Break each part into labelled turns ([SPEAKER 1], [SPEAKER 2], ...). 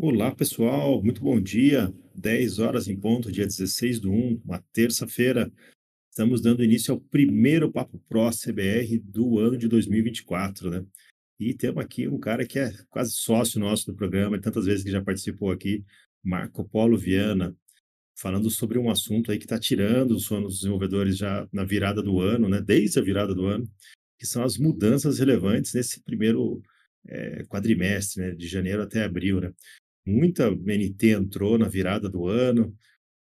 [SPEAKER 1] Olá, pessoal, muito bom dia. 10 horas em ponto, dia 16 do 1, uma terça-feira. Estamos dando início ao primeiro Papo Pro CBR do ano de 2024, né? E temos aqui um cara que é quase sócio nosso do programa, e tantas vezes que já participou aqui, Marco Polo Viana, falando sobre um assunto aí que está tirando o sono dos desenvolvedores já na virada do ano, né? Desde a virada do ano, que são as mudanças relevantes nesse primeiro é, quadrimestre, né? De janeiro até abril, né? Muita MNT entrou na virada do ano,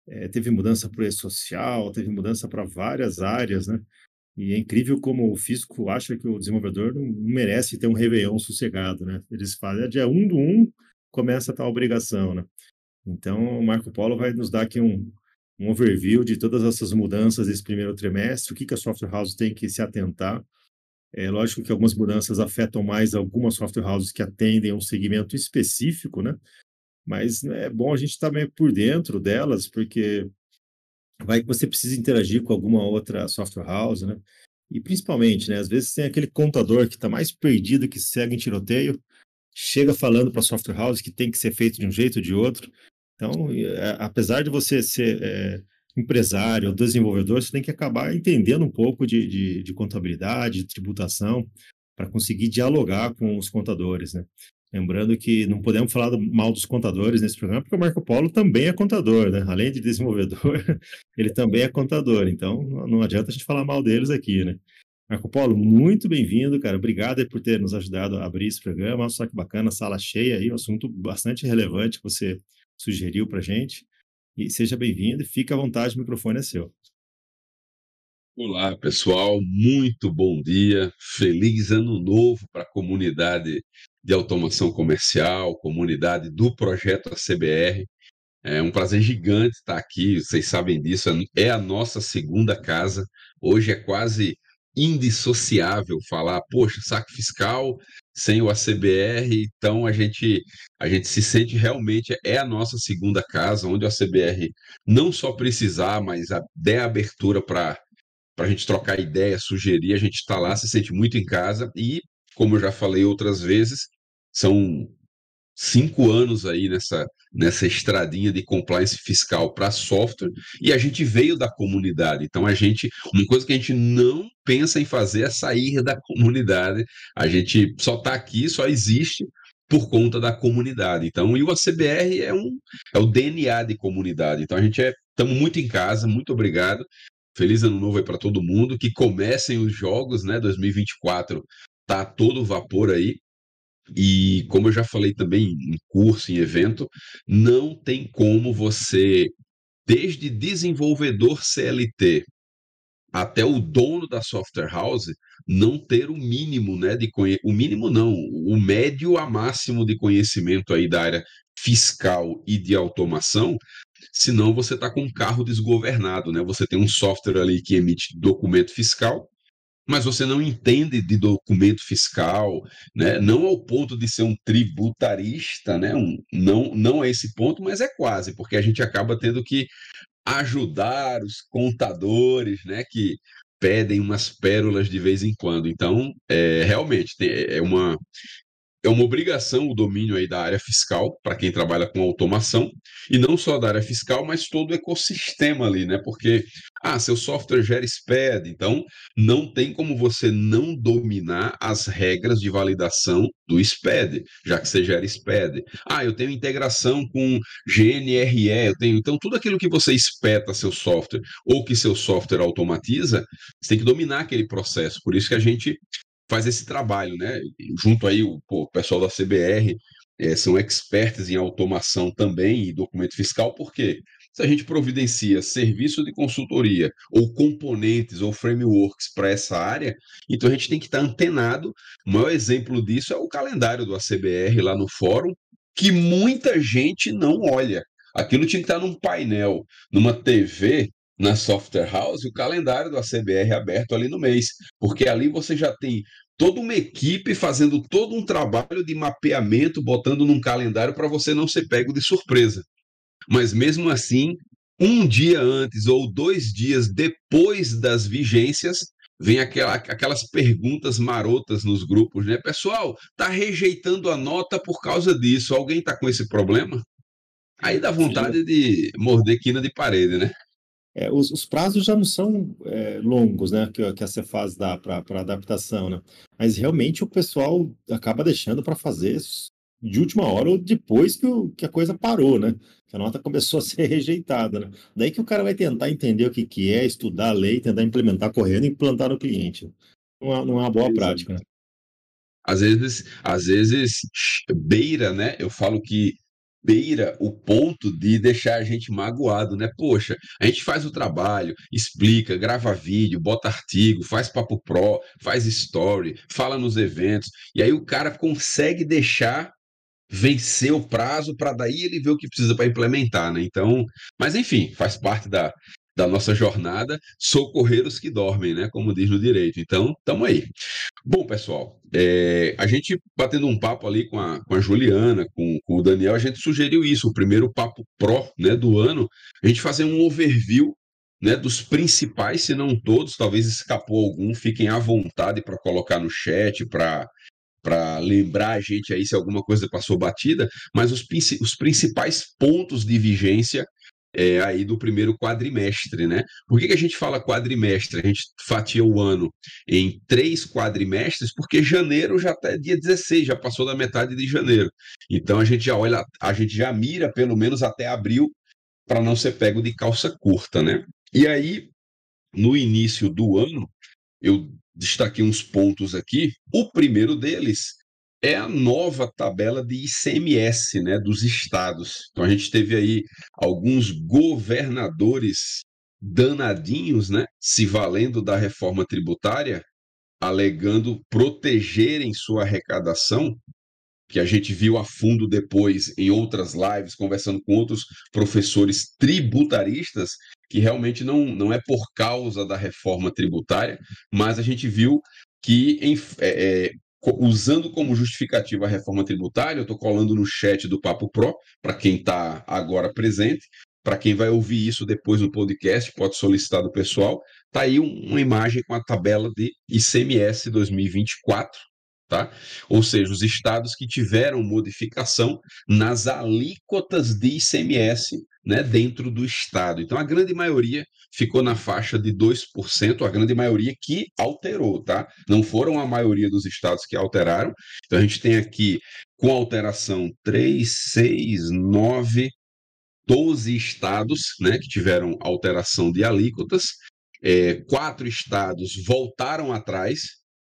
[SPEAKER 1] é, teve mudança para o social, teve mudança para várias áreas, né? E é incrível como o físico acha que o desenvolvedor não, merece ter um Réveillon sossegado, né? Eles falam, é dia 1 do 1, começa a tal obrigação, né? Então, o Marco Polo vai nos dar aqui um, um overview de todas essas mudanças desse primeiro trimestre, o que, que a software house tem que se atentar. É lógico que algumas mudanças afetam mais algumas software houses que atendem a um segmento específico, né? Mas né, é bom a gente estar meio por dentro delas, porque vai que você precisa interagir com alguma outra software house, né? E principalmente, né, às vezes tem aquele contador que está mais perdido que segue em tiroteio, chega falando para a software house que tem que ser feito de um jeito ou de outro. Então, é, apesar de você ser é, empresário ou desenvolvedor, você tem que acabar entendendo um pouco de, de, de contabilidade, de tributação, para conseguir dialogar com os contadores, né? Lembrando que não podemos falar mal dos contadores nesse programa, porque o Marco Polo também é contador, né? Além de desenvolvedor, ele também é contador. Então, não adianta a gente falar mal deles aqui, né? Marco Polo, muito bem-vindo, cara. Obrigado por ter nos ajudado a abrir esse programa. Só que bacana, sala cheia aí, um assunto bastante relevante que você sugeriu para gente. E seja bem-vindo e fique à vontade, o microfone é seu.
[SPEAKER 2] Olá, pessoal. Muito bom dia. Feliz ano novo para a comunidade de automação comercial, comunidade do projeto ACBR. É um prazer gigante estar aqui, vocês sabem disso, é a nossa segunda casa. Hoje é quase indissociável falar, poxa, saque fiscal sem o ACBR, então a gente a gente se sente realmente é a nossa segunda casa, onde o ACBR não só precisar, mas a, der abertura para para a gente trocar ideia, sugerir, a gente está lá, se sente muito em casa e, como eu já falei outras vezes, são cinco anos aí nessa, nessa estradinha de compliance fiscal para software e a gente veio da comunidade. Então a gente, uma coisa que a gente não pensa em fazer é sair da comunidade. A gente só está aqui, só existe por conta da comunidade. Então, e o ACBR é um é o DNA de comunidade. Então a gente é estamos muito em casa, muito obrigado. Feliz ano novo aí para todo mundo, que comecem os jogos, né? 2024 tá todo vapor aí. E como eu já falei também em curso, em evento, não tem como você, desde desenvolvedor CLT até o dono da software house, não ter o mínimo, né, de conhe... o mínimo não, o médio a máximo de conhecimento aí da área fiscal e de automação, senão você está com um carro desgovernado, né? Você tem um software ali que emite documento fiscal, mas você não entende de documento fiscal, né? não ao ponto de ser um tributarista, né? Um, não, não é esse ponto, mas é quase, porque a gente acaba tendo que ajudar os contadores, né? que pedem umas pérolas de vez em quando. Então, é, realmente, é uma, é uma obrigação o domínio aí da área fiscal para quem trabalha com automação e não só da área fiscal, mas todo o ecossistema ali, né? Porque ah, seu software gera SPED, então não tem como você não dominar as regras de validação do SPED, já que você gera SPED. Ah, eu tenho integração com GNRE, eu tenho então tudo aquilo que você espeta seu software ou que seu software automatiza, você tem que dominar aquele processo. Por isso que a gente faz esse trabalho, né? Junto aí o, pô, o pessoal da CBR é, são expertos em automação também e documento fiscal, porque se a gente providencia serviço de consultoria ou componentes ou frameworks para essa área, então a gente tem que estar antenado. O maior exemplo disso é o calendário do ACBR lá no fórum, que muita gente não olha. Aquilo tinha que estar num painel, numa TV, na software house o calendário do ACBR aberto ali no mês, porque ali você já tem toda uma equipe fazendo todo um trabalho de mapeamento, botando num calendário para você não ser pego de surpresa. Mas mesmo assim, um dia antes ou dois dias depois das vigências, vem aquela, aquelas perguntas marotas nos grupos, né? Pessoal, tá rejeitando a nota por causa disso. Alguém tá com esse problema? Aí dá vontade Sim. de morder quina de parede, né?
[SPEAKER 1] É, os, os, prazos já não são é, longos, né? Que, que a Cefaz dá para adaptação, né? Mas realmente o pessoal acaba deixando para fazer de última hora ou depois que, o, que, a coisa parou, né? Que a nota começou a ser rejeitada, né? Daí que o cara vai tentar entender o que, que é, estudar a lei, tentar implementar correndo e implantar no cliente. Não é, não é uma boa Exato. prática, né?
[SPEAKER 2] Às vezes, às vezes beira, né? Eu falo que beira o ponto de deixar a gente magoado, né? Poxa, a gente faz o trabalho, explica, grava vídeo, bota artigo, faz papo pro, faz story, fala nos eventos, e aí o cara consegue deixar vencer o prazo para daí ele ver o que precisa para implementar, né? Então, mas enfim, faz parte da, da nossa jornada, socorrer os que dormem, né? Como diz no direito. Então, estamos aí. Bom, pessoal, é, a gente batendo um papo ali com a, com a Juliana, com, com, o Daniel, a gente sugeriu isso, o primeiro papo pro né, do ano, a gente fazer um overview né, dos principais, se não todos, talvez escapou algum, fiquem à vontade para colocar no chat, para para lembrar a gente aí se alguma coisa passou batida, mas os, os principais pontos de vigência é, aí do primeiro quadrimestre, né? Por que, que a gente fala quadrimestre? A gente fatia o ano em três quadrimestres, porque janeiro já está dia 16, já passou da metade de janeiro. Então a gente já olha, a gente já mira pelo menos até abril para não ser pego de calça curta, né? E aí, no início do ano, eu destaquei uns pontos aqui. O primeiro deles é a nova tabela de ICMS né, dos estados. Então a gente teve aí alguns governadores danadinhos, né, se valendo da reforma tributária, alegando protegerem sua arrecadação, que a gente viu a fundo depois em outras lives, conversando com outros professores tributaristas, que realmente não, não é por causa da reforma tributária, mas a gente viu que em, é, é usando como justificativa a reforma tributária, eu estou colando no chat do Papo Pro, para quem está agora presente, para quem vai ouvir isso depois no podcast, pode solicitar do pessoal. Está aí uma imagem com a tabela de ICMS 2024, tá? Ou seja, os estados que tiveram modificação nas alíquotas de ICMS né, dentro do estado. Então, a grande maioria ficou na faixa de 2%, a grande maioria que alterou, tá? Não foram a maioria dos estados que alteraram. Então, a gente tem aqui, com alteração, 3, 6, 9, 12 estados né, que tiveram alteração de alíquotas. É, quatro estados voltaram atrás,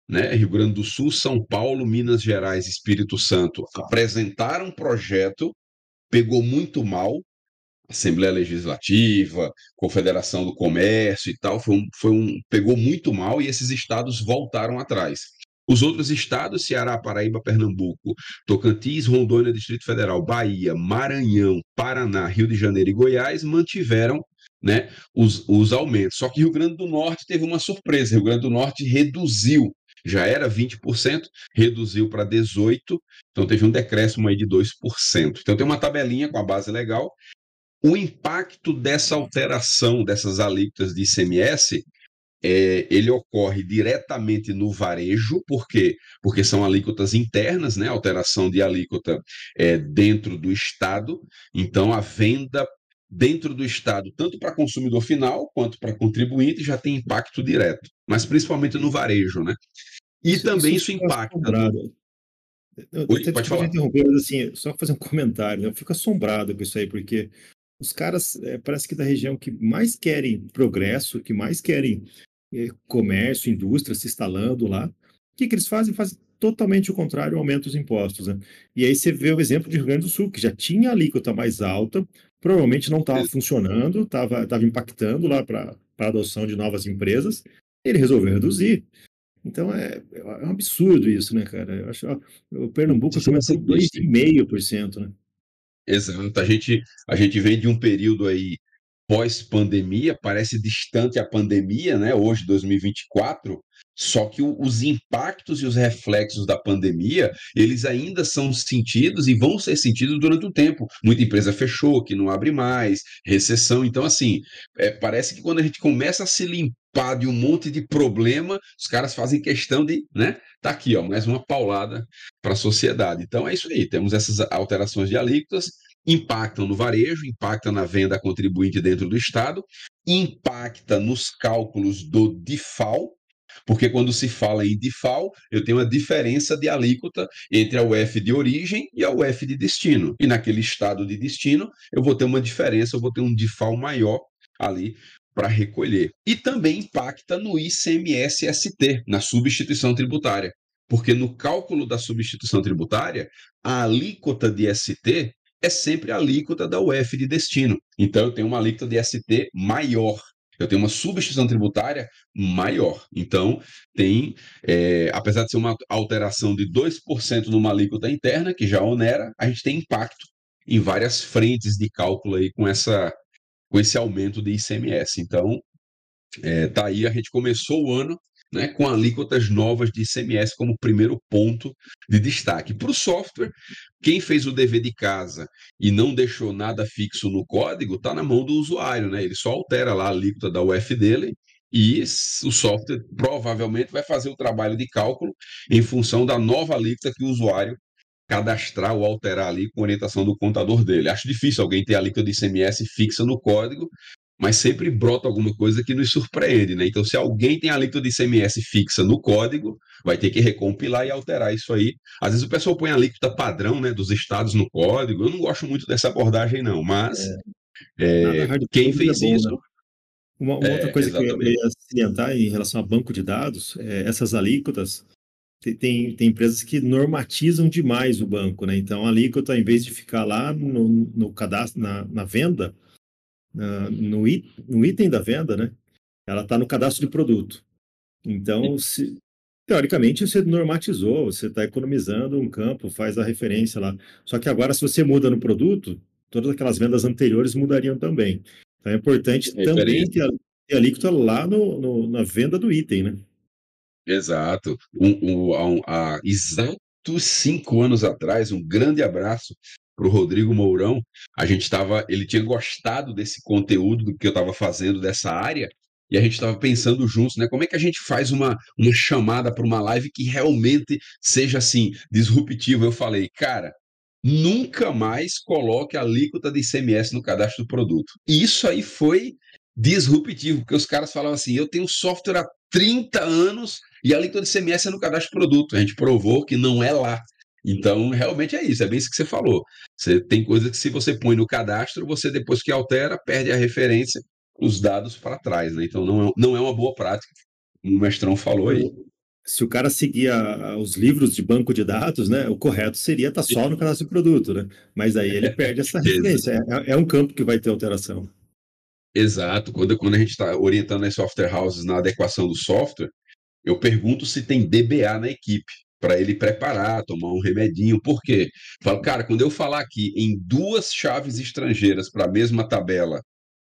[SPEAKER 2] né? Rio Grande do Sul, São Paulo, Minas Gerais, Espírito Santo apresentaram um projeto, pegou muito mal, Assembleia Legislativa, Confederação do Comércio e tal, foi um, foi um, pegou muito mal e esses estados voltaram atrás. Os outros estados, Ceará, Paraíba, Pernambuco, Tocantins, Rondônia, Distrito Federal, Bahia, Maranhão, Paraná, Rio de Janeiro e Goiás, mantiveram né, os, os aumentos. Só que Rio Grande do Norte teve uma surpresa. Rio Grande do Norte reduziu já era 20%, reduziu para 18%, então teve um decréscimo aí de 2%. Então tem uma tabelinha com a base legal o impacto dessa alteração dessas alíquotas de ICMS é, ele ocorre diretamente no varejo, por quê? Porque são alíquotas internas, né? Alteração de alíquota é, dentro do Estado. Então, a venda dentro do Estado, tanto para consumidor final quanto para contribuinte, já tem impacto direto, mas principalmente no varejo, né? E isso, também isso, isso impacta. No...
[SPEAKER 1] Oi, pode falar. Interromper, mas assim, só fazer um comentário. Né? Eu fico assombrado com isso aí, porque os caras, é, parece que da região que mais querem progresso, que mais querem é, comércio, indústria se instalando lá, o que, que eles fazem? Fazem totalmente o contrário, aumenta os impostos. Né? E aí você vê o exemplo de Rio Grande do Sul, que já tinha a alíquota mais alta, provavelmente não estava funcionando, estava impactando lá para a adoção de novas empresas, ele resolveu reduzir. Então é, é um absurdo isso, né, cara? Eu acho o Pernambuco começou 2,5%, né?
[SPEAKER 2] Exato. A gente, a gente vem de um período aí pós-pandemia, parece distante a pandemia, né? Hoje, 2024, só que o, os impactos e os reflexos da pandemia, eles ainda são sentidos e vão ser sentidos durante o tempo. Muita empresa fechou, que não abre mais, recessão. Então, assim, é, parece que quando a gente começa a se limpar de um monte de problema, os caras fazem questão de, né? Tá aqui, ó, mais uma paulada para a sociedade. Então é isso aí, temos essas alterações de alíquotas, impactam no varejo, impactam na venda contribuinte dentro do Estado, impacta nos cálculos do DIFAL, porque quando se fala em DIFAL, eu tenho uma diferença de alíquota entre a UF de origem e a UF de destino. E naquele estado de destino, eu vou ter uma diferença, eu vou ter um DIFAL maior ali para recolher. E também impacta no ICMS-ST, na substituição tributária. Porque no cálculo da substituição tributária, a alíquota de ST é sempre a alíquota da UF de destino. Então, eu tenho uma alíquota de ST maior. Eu tenho uma substituição tributária maior. Então, tem, é, apesar de ser uma alteração de 2% numa alíquota interna, que já onera, a gente tem impacto em várias frentes de cálculo aí com essa com esse aumento de ICMS. Então, é, tá aí, a gente começou o ano né, com alíquotas novas de ICMS como primeiro ponto de destaque. Para o software, quem fez o dever de casa e não deixou nada fixo no código, está na mão do usuário, né? Ele só altera lá a alíquota da UF dele e o software provavelmente vai fazer o trabalho de cálculo em função da nova alíquota que o usuário cadastrar ou alterar ali com orientação do contador dele. Acho difícil alguém ter a alíquota de ICMS fixa no código, mas sempre brota alguma coisa que nos surpreende, né? Então, se alguém tem a alíquota de ICMS fixa no código, vai ter que recompilar e alterar isso aí. Às vezes o pessoal põe a alíquota padrão, né, dos estados no código. Eu não gosto muito dessa abordagem, não, mas é. É, quem fez é bom, isso. Né?
[SPEAKER 1] Uma, uma outra é, coisa exatamente. que eu ia salientar em relação a banco de dados, é, essas alíquotas, tem, tem empresas que normatizam demais o banco, né? Então, a alíquota, em vez de ficar lá no, no cadastro, na, na venda, na, no, it, no item da venda, né? Ela está no cadastro de produto. Então, se, teoricamente, você normatizou, você está economizando um campo, faz a referência lá. Só que agora, se você muda no produto, todas aquelas vendas anteriores mudariam também. Então, é importante também ter a, ter a alíquota lá no, no, na venda do item, né?
[SPEAKER 2] Exato. Um, um, há exatos cinco anos atrás, um grande abraço para o Rodrigo Mourão. A gente estava, ele tinha gostado desse conteúdo do que eu estava fazendo dessa área e a gente estava pensando juntos, né? Como é que a gente faz uma, uma chamada para uma live que realmente seja assim disruptiva? Eu falei, cara, nunca mais coloque a alíquota de ICMS no cadastro do produto. E isso aí foi disruptivo, porque os caras falavam assim: eu tenho software há 30 anos e a alíquota de CMS é no cadastro de produto. A gente provou que não é lá. Então, realmente é isso, é bem isso que você falou. Você tem coisa que se você põe no cadastro, você depois que altera, perde a referência, os dados para trás, né? Então não é, não é uma boa prática, como o mestrão falou aí.
[SPEAKER 1] Se o cara seguir os livros de banco de dados, né, o correto seria estar tá só no cadastro de produto, né? Mas aí ele perde essa referência. É, é um campo que vai ter alteração.
[SPEAKER 2] Exato. Quando, quando a gente está orientando as software houses na adequação do software, eu pergunto se tem DBA na equipe, para ele preparar, tomar um remedinho. Por quê? Falo, cara, quando eu falar aqui em duas chaves estrangeiras para a mesma tabela,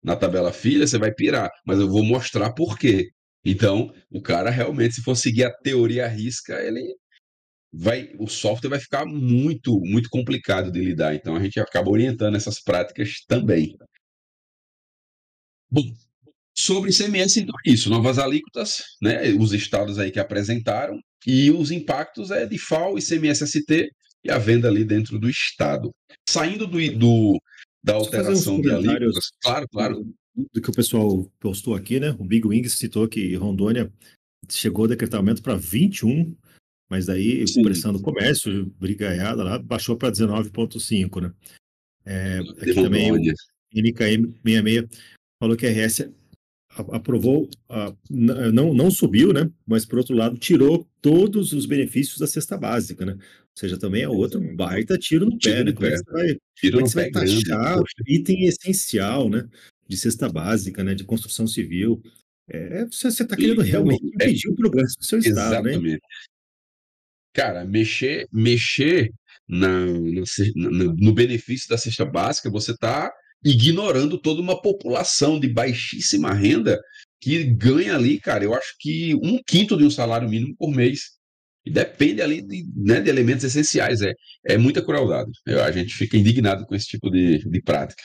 [SPEAKER 2] na tabela filha, você vai pirar, mas eu vou mostrar por quê. Então, o cara realmente, se for seguir a teoria à risca, ele vai, o software vai ficar muito, muito complicado de lidar. Então, a gente acaba orientando essas práticas também. Bom, sobre ICMS, então é isso, novas alíquotas, né, os estados aí que apresentaram, e os impactos é de FAO, ICMS-ST e a venda ali dentro do estado. Saindo do, do da alteração de alíquotas,
[SPEAKER 1] claro, claro. Do que o pessoal postou aqui, né, o Big Wings citou que Rondônia chegou o decretamento para 21, mas daí Sim. pressão do comércio, brigaiada lá, baixou para 19,5, né. É, aqui também o NKM 66 falou que a RS aprovou, não, não subiu, né? Mas, por outro lado, tirou todos os benefícios da cesta básica, né? Ou seja, também é outro baita tiro no tiro pé, né? Como é que você vai, como é que você vai taxar item essencial, né? De cesta básica, né? De construção civil. É, você está querendo realmente impedir o progresso do seu Estado, né? Exatamente. né?
[SPEAKER 2] Cara, mexer, mexer na, no, no benefício da cesta básica, você está ignorando toda uma população de baixíssima renda que ganha ali, cara, eu acho que um quinto de um salário mínimo por mês. E depende ali de, né, de elementos essenciais. É, é muita crueldade. Eu, a gente fica indignado com esse tipo de, de prática.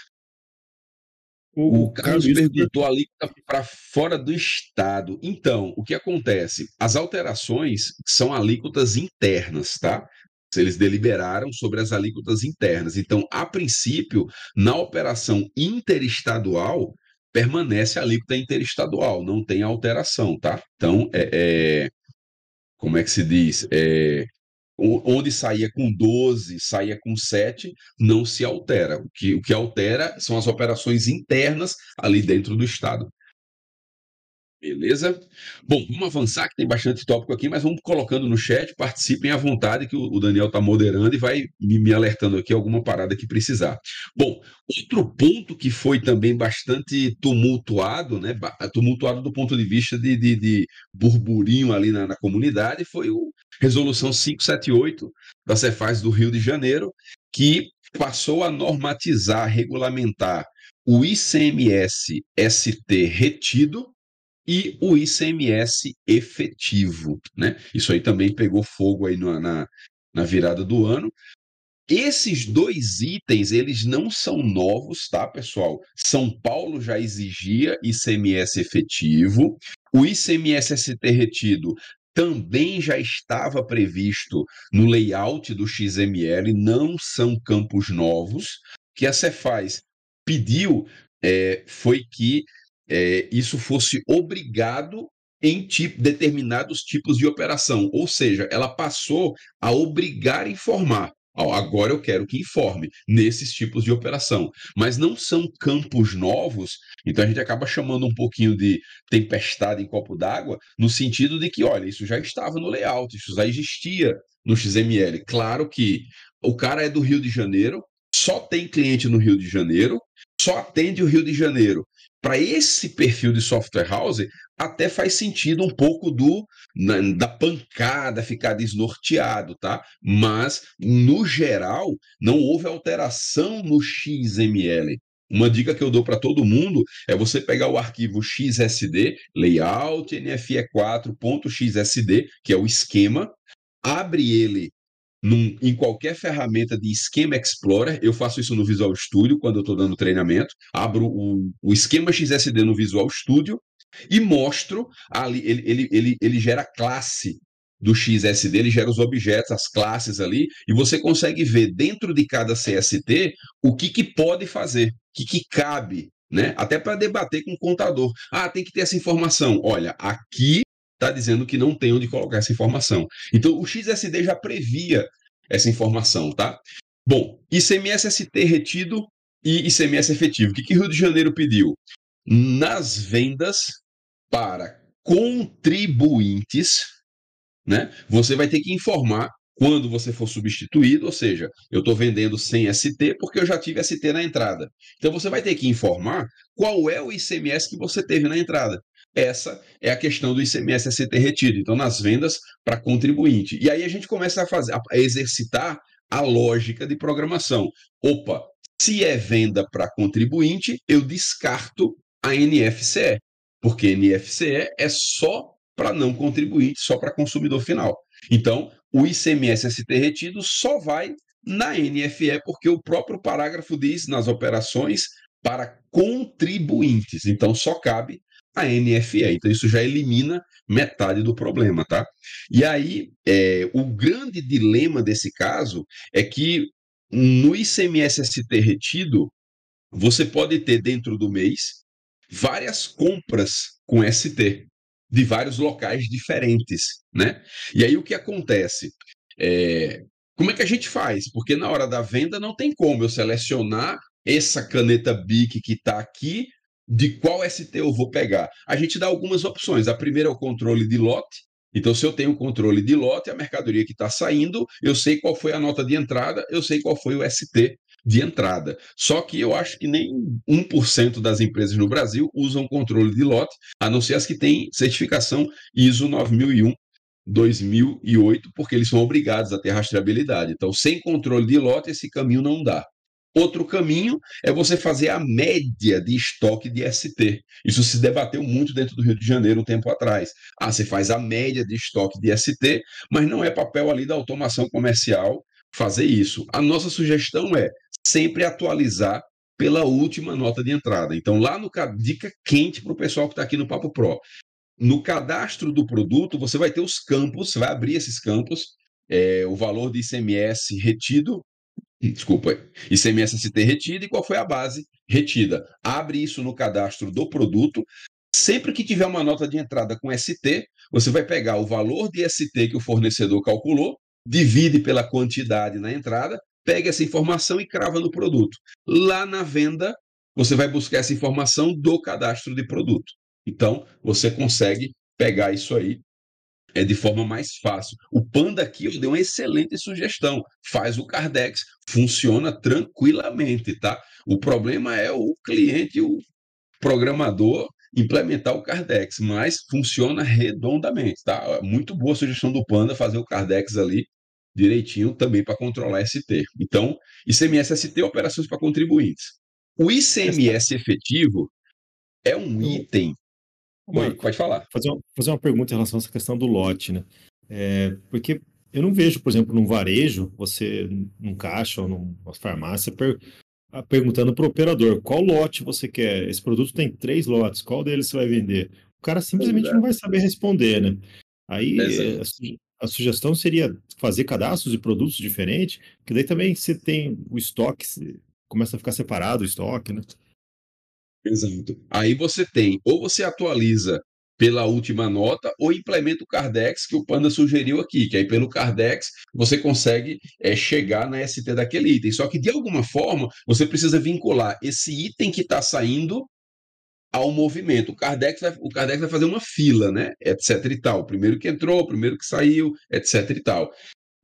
[SPEAKER 2] O, o Carlos, Carlos perguntou ali para fora do estado. Então, o que acontece? As alterações são alíquotas internas, tá? Eles deliberaram sobre as alíquotas internas. Então, a princípio, na operação interestadual, permanece a alíquota interestadual, não tem alteração, tá? Então, é, é como é que se diz? É, onde saía com 12, saía com 7, não se altera. O que, o que altera são as operações internas ali dentro do Estado. Beleza? Bom, vamos avançar, que tem bastante tópico aqui, mas vamos colocando no chat, participem à vontade, que o Daniel está moderando e vai me alertando aqui alguma parada que precisar. Bom, outro ponto que foi também bastante tumultuado, né? Tumultuado do ponto de vista de, de, de burburinho ali na, na comunidade, foi o Resolução 578 da Cefaz do Rio de Janeiro, que passou a normatizar, regulamentar o ICMS ST retido e o ICMS efetivo. Né? Isso aí também pegou fogo aí na, na, na virada do ano. Esses dois itens, eles não são novos, tá, pessoal? São Paulo já exigia ICMS efetivo, o ICMS ST retido também já estava previsto no layout do XML, não são campos novos. O que a Cefaz pediu é, foi que é, isso fosse obrigado em tipo, determinados tipos de operação, ou seja, ela passou a obrigar a informar. agora eu quero que informe nesses tipos de operação, mas não são campos novos, então a gente acaba chamando um pouquinho de tempestade em copo d'água, no sentido de que, olha, isso já estava no layout, isso já existia no XML. Claro que o cara é do Rio de Janeiro, só tem cliente no Rio de Janeiro, só atende o Rio de Janeiro para esse perfil de software house, até faz sentido um pouco do da pancada ficar desnorteado, tá? Mas, no geral, não houve alteração no XML. Uma dica que eu dou para todo mundo é você pegar o arquivo XSD, layout nfe4.xsd, que é o esquema, abre ele num, em qualquer ferramenta de Schema Explorer, eu faço isso no Visual Studio quando eu estou dando treinamento, abro o, o esquema XSD no Visual Studio e mostro ali, ele, ele, ele, ele gera classe do XSD, ele gera os objetos, as classes ali, e você consegue ver dentro de cada CST o que, que pode fazer, o que, que cabe, né? Até para debater com o contador. Ah, tem que ter essa informação. Olha, aqui está dizendo que não tem onde colocar essa informação. Então, o XSD já previa essa informação, tá? Bom, ICMS ST retido e ICMS efetivo. O que, que Rio de Janeiro pediu? Nas vendas para contribuintes, né? Você vai ter que informar quando você for substituído, ou seja, eu estou vendendo sem ST porque eu já tive ST na entrada. Então você vai ter que informar qual é o ICMS que você teve na entrada. Essa é a questão do ICMS ST retido. Então, nas vendas para contribuinte. E aí a gente começa a fazer, a exercitar a lógica de programação. Opa, se é venda para contribuinte, eu descarto a NFCE, porque NFCE é só para não contribuinte, só para consumidor final. Então, o ICMS ST retido só vai na NFE, porque o próprio parágrafo diz nas operações para contribuintes. Então, só cabe a NFE. Então, isso já elimina metade do problema, tá? E aí, é, o grande dilema desse caso é que no ICMS ST retido, você pode ter dentro do mês várias compras com ST de vários locais diferentes, né? E aí o que acontece? É, como é que a gente faz? Porque na hora da venda não tem como eu selecionar essa caneta BIC que está aqui de qual ST eu vou pegar. A gente dá algumas opções. A primeira é o controle de lote. Então, se eu tenho controle de lote, a mercadoria que está saindo, eu sei qual foi a nota de entrada, eu sei qual foi o ST de entrada. Só que eu acho que nem 1% das empresas no Brasil usam controle de lote, a não ser as que têm certificação ISO 9001 2008, porque eles são obrigados a ter rastreabilidade. Então, sem controle de lote, esse caminho não dá. Outro caminho é você fazer a média de estoque de ST. Isso se debateu muito dentro do Rio de Janeiro um tempo atrás. Ah, você faz a média de estoque de ST, mas não é papel ali da automação comercial fazer isso. A nossa sugestão é sempre atualizar pela última nota de entrada. Então, lá no dica quente para o pessoal que está aqui no Papo Pro. No cadastro do produto, você vai ter os campos, vai abrir esses campos, é, o valor de ICMS retido, desculpa, ICMS-ST retido e qual foi a base retida. Abre isso no cadastro do produto. Sempre que tiver uma nota de entrada com ST, você vai pegar o valor de ST que o fornecedor calculou, divide pela quantidade na entrada, pega essa informação e crava no produto. Lá na venda, você vai buscar essa informação do cadastro de produto. Então, você consegue pegar isso aí é de forma mais fácil. O Panda aqui eu dei uma excelente sugestão. Faz o Cardex, funciona tranquilamente, tá? O problema é o cliente, o programador implementar o Cardex, mas funciona redondamente, tá? Muito boa a sugestão do Panda fazer o Cardex ali direitinho também para controlar ST. Então, ICMS ST operações para contribuintes. O ICMS efetivo é um item
[SPEAKER 1] Pode falar. Fazer uma, fazer uma pergunta em relação a essa questão do lote, né? É, porque eu não vejo, por exemplo, num varejo, você num caixa ou numa farmácia, per, ah, perguntando para o operador qual lote você quer. Esse produto tem três lotes, qual deles você vai vender? O cara simplesmente Exato. não vai saber responder, né? Aí a, a, sugestão seria fazer cadastros de produtos diferentes, que daí também você tem o estoque, começa a ficar separado o estoque, né?
[SPEAKER 2] Exato. Aí você tem, ou você atualiza pela última nota, ou implementa o Cardex que o Panda sugeriu aqui, que aí pelo Cardex você consegue é, chegar na ST daquele item. Só que de alguma forma você precisa vincular esse item que está saindo ao movimento. O Cardex, vai, o Cardex vai fazer uma fila, né? Etc e tal. Primeiro que entrou, primeiro que saiu, etc e tal.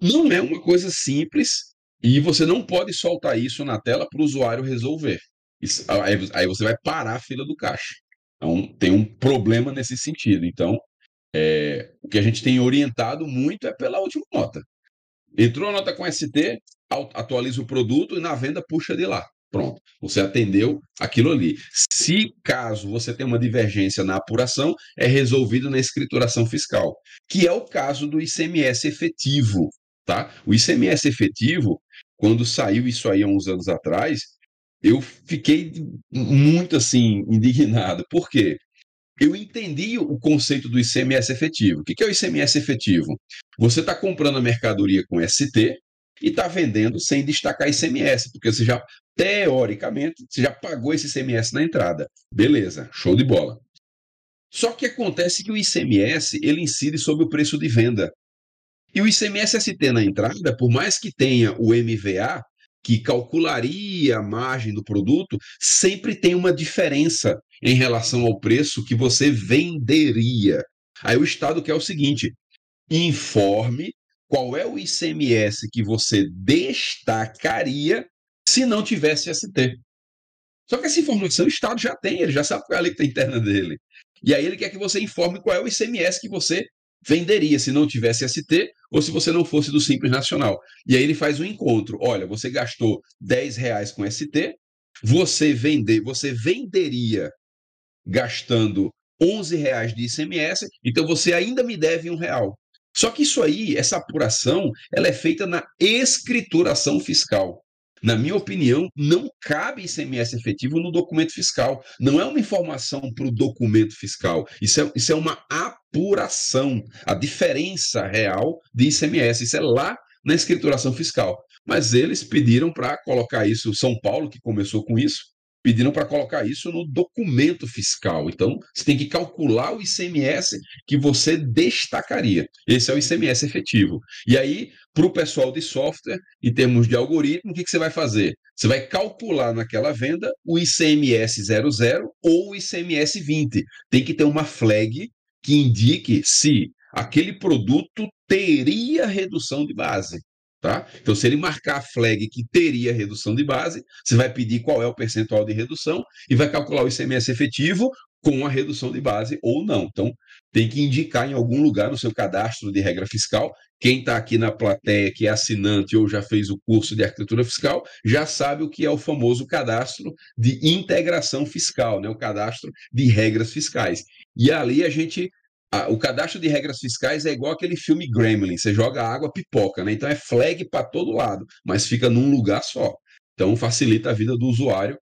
[SPEAKER 2] Não é uma coisa simples e você não pode soltar isso na tela para o usuário resolver. Isso, aí, aí, você vai parar a fila do caixa. Então, tem um problema nesse sentido. Então, é, o que a gente tem orientado muito é pela última nota. Entrou a nota com ST, atualiza o produto e na venda puxa de lá. Pronto, você atendeu aquilo ali. Se caso você tenha uma divergência na apuração, é resolvido na escrituração fiscal, que é o caso do ICMS efetivo. Tá? O ICMS efetivo, quando saiu isso aí há uns anos atrás, eu fiquei muito assim indignado. Por quê? Eu entendi o conceito do ICMS efetivo. O que é o ICMS efetivo? Você está comprando a mercadoria com ST e está vendendo sem destacar ICMS, porque você já, teoricamente, você já pagou esse ICMS na entrada. Beleza, show de bola. Só que acontece que o ICMS ele incide sobre o preço de venda. E o ICMS ST na entrada, por mais que tenha o MVA, que calcularia a margem do produto, sempre tem uma diferença em relação ao preço que você venderia. Aí o Estado quer o seguinte: informe qual é o ICMS que você destacaria se não tivesse ST. Só que essa informação o Estado já tem, ele já sabe qual é a alíquota interna dele. E aí ele quer que você informe qual é o ICMS que você venderia se não tivesse ST ou se você não fosse do Simples Nacional. E aí ele faz um encontro. Olha, você gastou 10 reais com ST, você vender, você venderia gastando 11 reais de ICMS, então você ainda me deve um real. Só que isso aí, essa apuração, ela é feita na escrituração fiscal. Na minha opinião, não cabe ICMS efetivo no documento fiscal. Não é uma informação para o documento fiscal. Isso é, isso é uma apuração. A diferença real de ICMS. Isso é lá na escrituração fiscal. Mas eles pediram para colocar isso, São Paulo, que começou com isso, pediram para colocar isso no documento fiscal. Então, você tem que calcular o ICMS que você destacaria. Esse é o ICMS efetivo. E aí, para o pessoal de software, em termos de algoritmo, o que, que você vai fazer? Você vai calcular naquela venda o ICMS 00 ou o ICMS 20. Tem que ter uma flag que indique se aquele produto teria redução de base. Tá? Então, se ele marcar a flag que teria redução de base, você vai pedir qual é o percentual de redução e vai calcular o ICMS efetivo com a redução de base ou não. Então, tem que indicar em algum lugar no seu cadastro de regra fiscal. Quem está aqui na plateia, que é assinante ou já fez o curso de arquitetura fiscal, já sabe o que é o famoso cadastro de integração fiscal, né? o cadastro de regras fiscais. E ali a gente o cadastro de regras fiscais é igual aquele filme Gremlin, você joga água, pipoca, né? Então é flag para todo lado, mas fica num lugar só. Então facilita a vida do usuário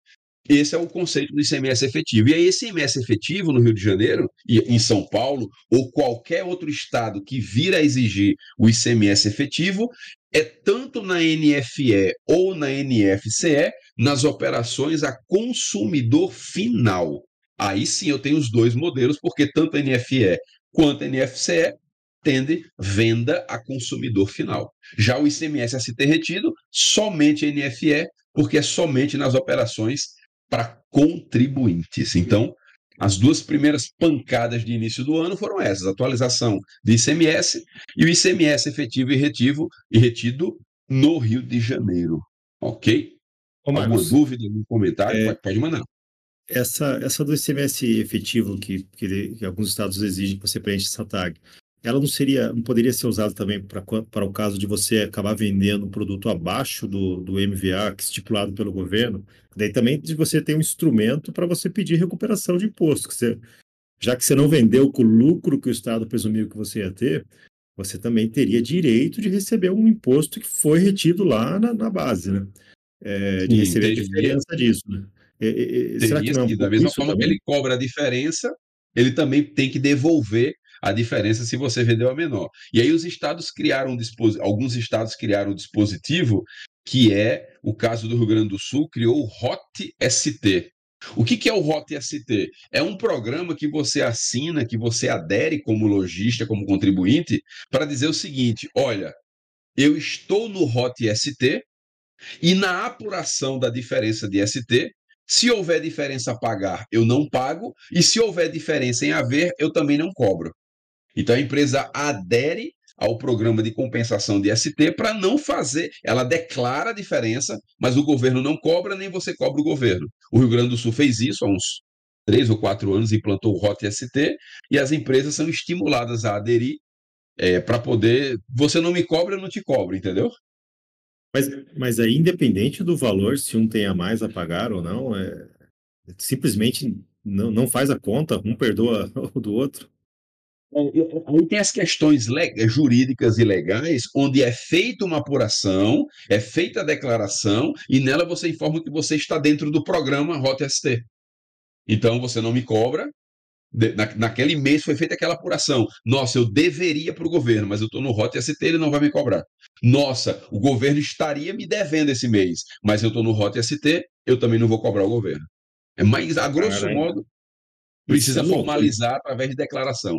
[SPEAKER 2] Esse é o conceito do ICMS efetivo. E aí, esse ICMS efetivo no Rio de Janeiro, e em São Paulo, ou qualquer outro estado que vir a exigir o ICMS efetivo, é tanto na NFE ou na NFCE, nas operações a consumidor final. Aí sim eu tenho os dois modelos, porque tanto a NFE quanto a NFCE tende venda a consumidor final. Já o ICMS a se ter retido, somente a NFE, porque é somente nas operações para contribuintes. Então, as duas primeiras pancadas de início do ano foram essas: atualização do ICMS e o ICMS efetivo e retivo e retido no Rio de Janeiro. Ok? Ô, Alguma dúvida, algum comentário? É, pode, pode, mandar.
[SPEAKER 1] Essa, essa do ICMS efetivo que, que, que alguns estados exigem que você preencha essa tag, ela não seria, não poderia ser usada também para o caso de você acabar vendendo um produto abaixo do, do MVA que é estipulado pelo governo? Daí também você tem um instrumento para você pedir recuperação de imposto. Que você, já que você não vendeu com o lucro que o Estado presumiu que você ia ter, você também teria direito de receber um imposto que foi retido lá na, na base, né? É, de Sim, receber a diferença disso, né?
[SPEAKER 2] É, é, será que não é um da mesma forma também? que ele cobra a diferença, ele também tem que devolver a diferença se você vendeu a menor. E aí os estados criaram um alguns estados criaram um dispositivo que é o caso do Rio Grande do Sul, criou o HOT ST. O que, que é o HOT ST? É um programa que você assina, que você adere como lojista, como contribuinte, para dizer o seguinte: olha, eu estou no HOT ST e na apuração da diferença de ST, se houver diferença a pagar, eu não pago, e se houver diferença em haver, eu também não cobro. Então a empresa adere ao programa de compensação de ST para não fazer, ela declara a diferença, mas o governo não cobra, nem você cobra o governo. O Rio Grande do Sul fez isso há uns três ou quatro anos, implantou o ROT ST, e as empresas são estimuladas a aderir é, para poder. Você não me cobra, eu não te cobro, entendeu?
[SPEAKER 1] Mas, mas aí, independente do valor, se um tem a mais a pagar ou não, é, simplesmente não, não faz a conta, um perdoa o do outro.
[SPEAKER 2] É, aí tem as questões jurídicas e legais, onde é feita uma apuração, é feita a declaração, e nela você informa que você está dentro do programa Rota ST. Então você não me cobra. Na, naquele mês foi feita aquela apuração. Nossa, eu deveria para o governo, mas eu estou no Rota ST, ele não vai me cobrar. Nossa, o governo estaria me devendo esse mês, mas eu estou no Rota ST, eu também não vou cobrar o governo. É mais, a grosso Caramba. modo, precisa é formalizar através de declaração.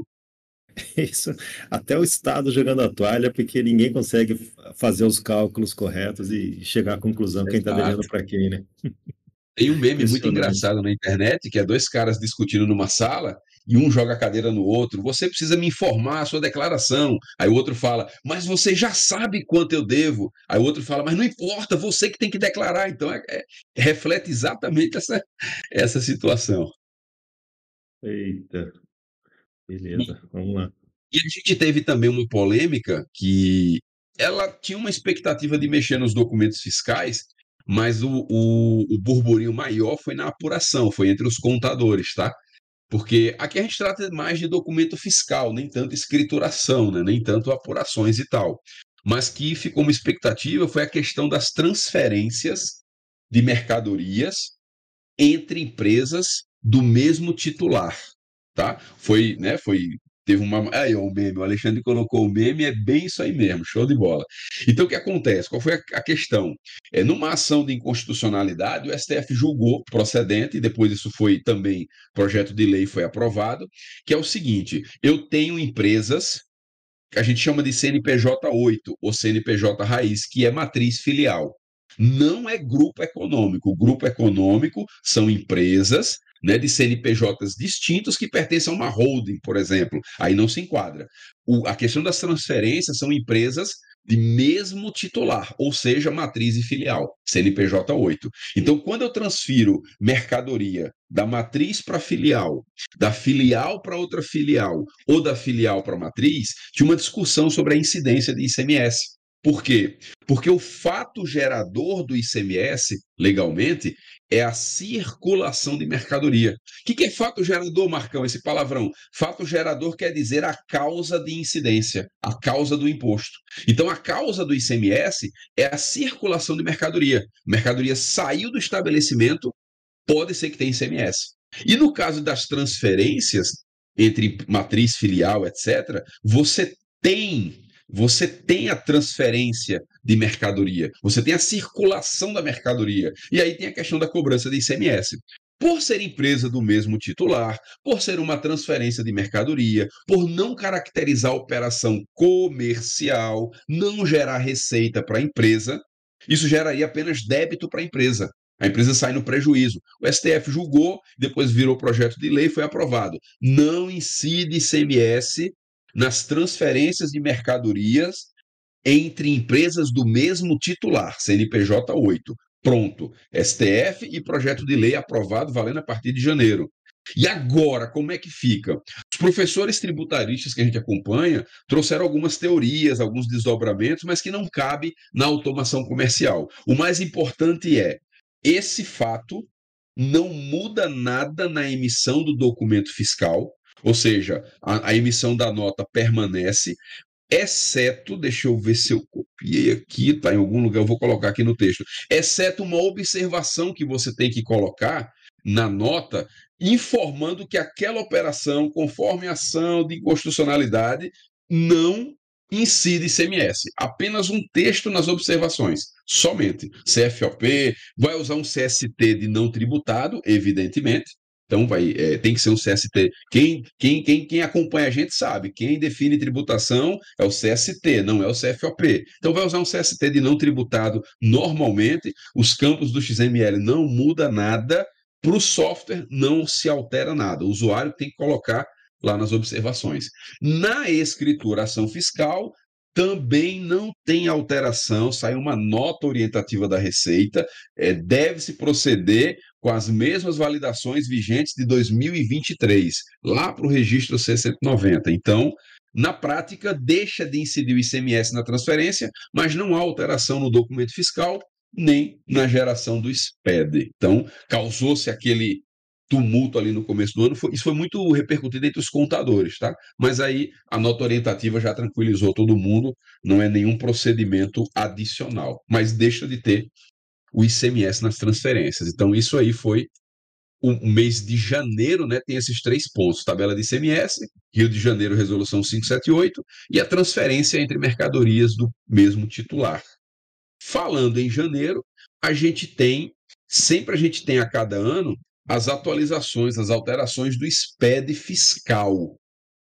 [SPEAKER 1] Isso, até o Estado jogando a toalha, porque ninguém consegue fazer os cálculos corretos e chegar à conclusão quem está devendo para quem, né?
[SPEAKER 2] Tem um meme muito engraçado na internet, que é dois caras discutindo numa sala e um joga a cadeira no outro. Você precisa me informar a sua declaração. Aí o outro fala, mas você já sabe quanto eu devo. Aí o outro fala, mas não importa, você que tem que declarar. Então é, é, reflete exatamente essa, essa situação.
[SPEAKER 1] Eita, Beleza, vamos lá.
[SPEAKER 2] E a gente teve também uma polêmica que ela tinha uma expectativa de mexer nos documentos fiscais, mas o, o, o burburinho maior foi na apuração, foi entre os contadores, tá? Porque aqui a gente trata mais de documento fiscal, nem tanto escrituração, né? nem tanto apurações e tal. Mas que ficou uma expectativa foi a questão das transferências de mercadorias entre empresas do mesmo titular tá? Foi, né, foi teve uma. Aí, o meme, o Alexandre colocou o meme, é bem isso aí mesmo, show de bola. Então, o que acontece? Qual foi a, questão? É, numa ação de inconstitucionalidade, o STF julgou procedente, e depois isso foi também, projeto de lei foi aprovado, que é o seguinte: eu tenho empresas que a gente chama de CNPJ 8 ou CNPJ raiz, que é matriz filial. Não é grupo econômico. Grupo econômico são empresas né, de CNPJs distintos que pertencem a uma holding, por exemplo. Aí não se enquadra. O, a questão das transferências são empresas de mesmo titular, ou seja, matriz e filial, CNPJ 8. Então, quando eu transfiro mercadoria da matriz para filial, da filial para outra filial, ou da filial para matriz, tinha uma discussão sobre a incidência de ICMS. Por quê? Porque o fato gerador do ICMS, legalmente, é a circulação de mercadoria. O que é fato gerador, Marcão? Esse palavrão. Fato gerador quer dizer a causa de incidência, a causa do imposto. Então, a causa do ICMS é a circulação de mercadoria. Mercadoria saiu do estabelecimento, pode ser que tenha ICMS. E no caso das transferências entre matriz, filial, etc., você tem você tem a transferência de mercadoria, você tem a circulação da mercadoria. E aí tem a questão da cobrança de ICMS. Por ser empresa do mesmo titular, por ser uma transferência de mercadoria, por não caracterizar a operação comercial, não gerar receita para a empresa, isso geraria apenas débito para a empresa. A empresa sai no prejuízo. O STF julgou, depois virou projeto de lei foi aprovado. Não incide ICMS nas transferências de mercadorias entre empresas do mesmo titular, CNPJ 8. Pronto. STF e projeto de lei aprovado valendo a partir de janeiro. E agora, como é que fica? Os professores tributaristas que a gente acompanha trouxeram algumas teorias, alguns desdobramentos, mas que não cabe na automação comercial. O mais importante é esse fato não muda nada na emissão do documento fiscal, ou seja, a, a, emissão da nota permanece, exceto, deixa eu ver se eu copiei aqui, está em algum lugar, eu vou colocar aqui no texto, exceto uma observação que você tem que colocar na nota, informando que aquela operação, conforme a ação de inconstitucionalidade, não incide ICMS. Apenas um texto nas observações, somente. CFOP, vai usar um CST de não tributado, evidentemente. Então vai, é, tem que ser um CST. Quem, quem, quem, quem acompanha a gente sabe, quem define tributação é o CST, não é o CFOP. Então vai usar um CST de não tributado normalmente, os campos do XML não muda nada, para o software não se altera nada. O usuário tem que colocar lá nas observações. Na escrituração fiscal, também não tem alteração, sai uma nota orientativa da Receita, é, deve-se proceder com as mesmas validações vigentes de 2023, lá para o registro C190. Então, na prática, deixa de incidir o ICMS na transferência, mas não há alteração no documento fiscal, nem na geração do SPED. Então, causou-se aquele tumulto ali no começo do ano, foi, isso foi muito repercutido entre os contadores, tá? Mas aí a nota orientativa já tranquilizou todo mundo, não é nenhum procedimento adicional, mas deixa de ter o ICMS nas transferências. Então, isso aí foi o mês de janeiro, né? Tem esses três pontos: tabela de ICMS, Rio de Janeiro, resolução 578, e a transferência entre mercadorias do mesmo titular. Falando em janeiro, a gente tem, sempre a gente tem a cada ano, as atualizações, as alterações do SPED fiscal,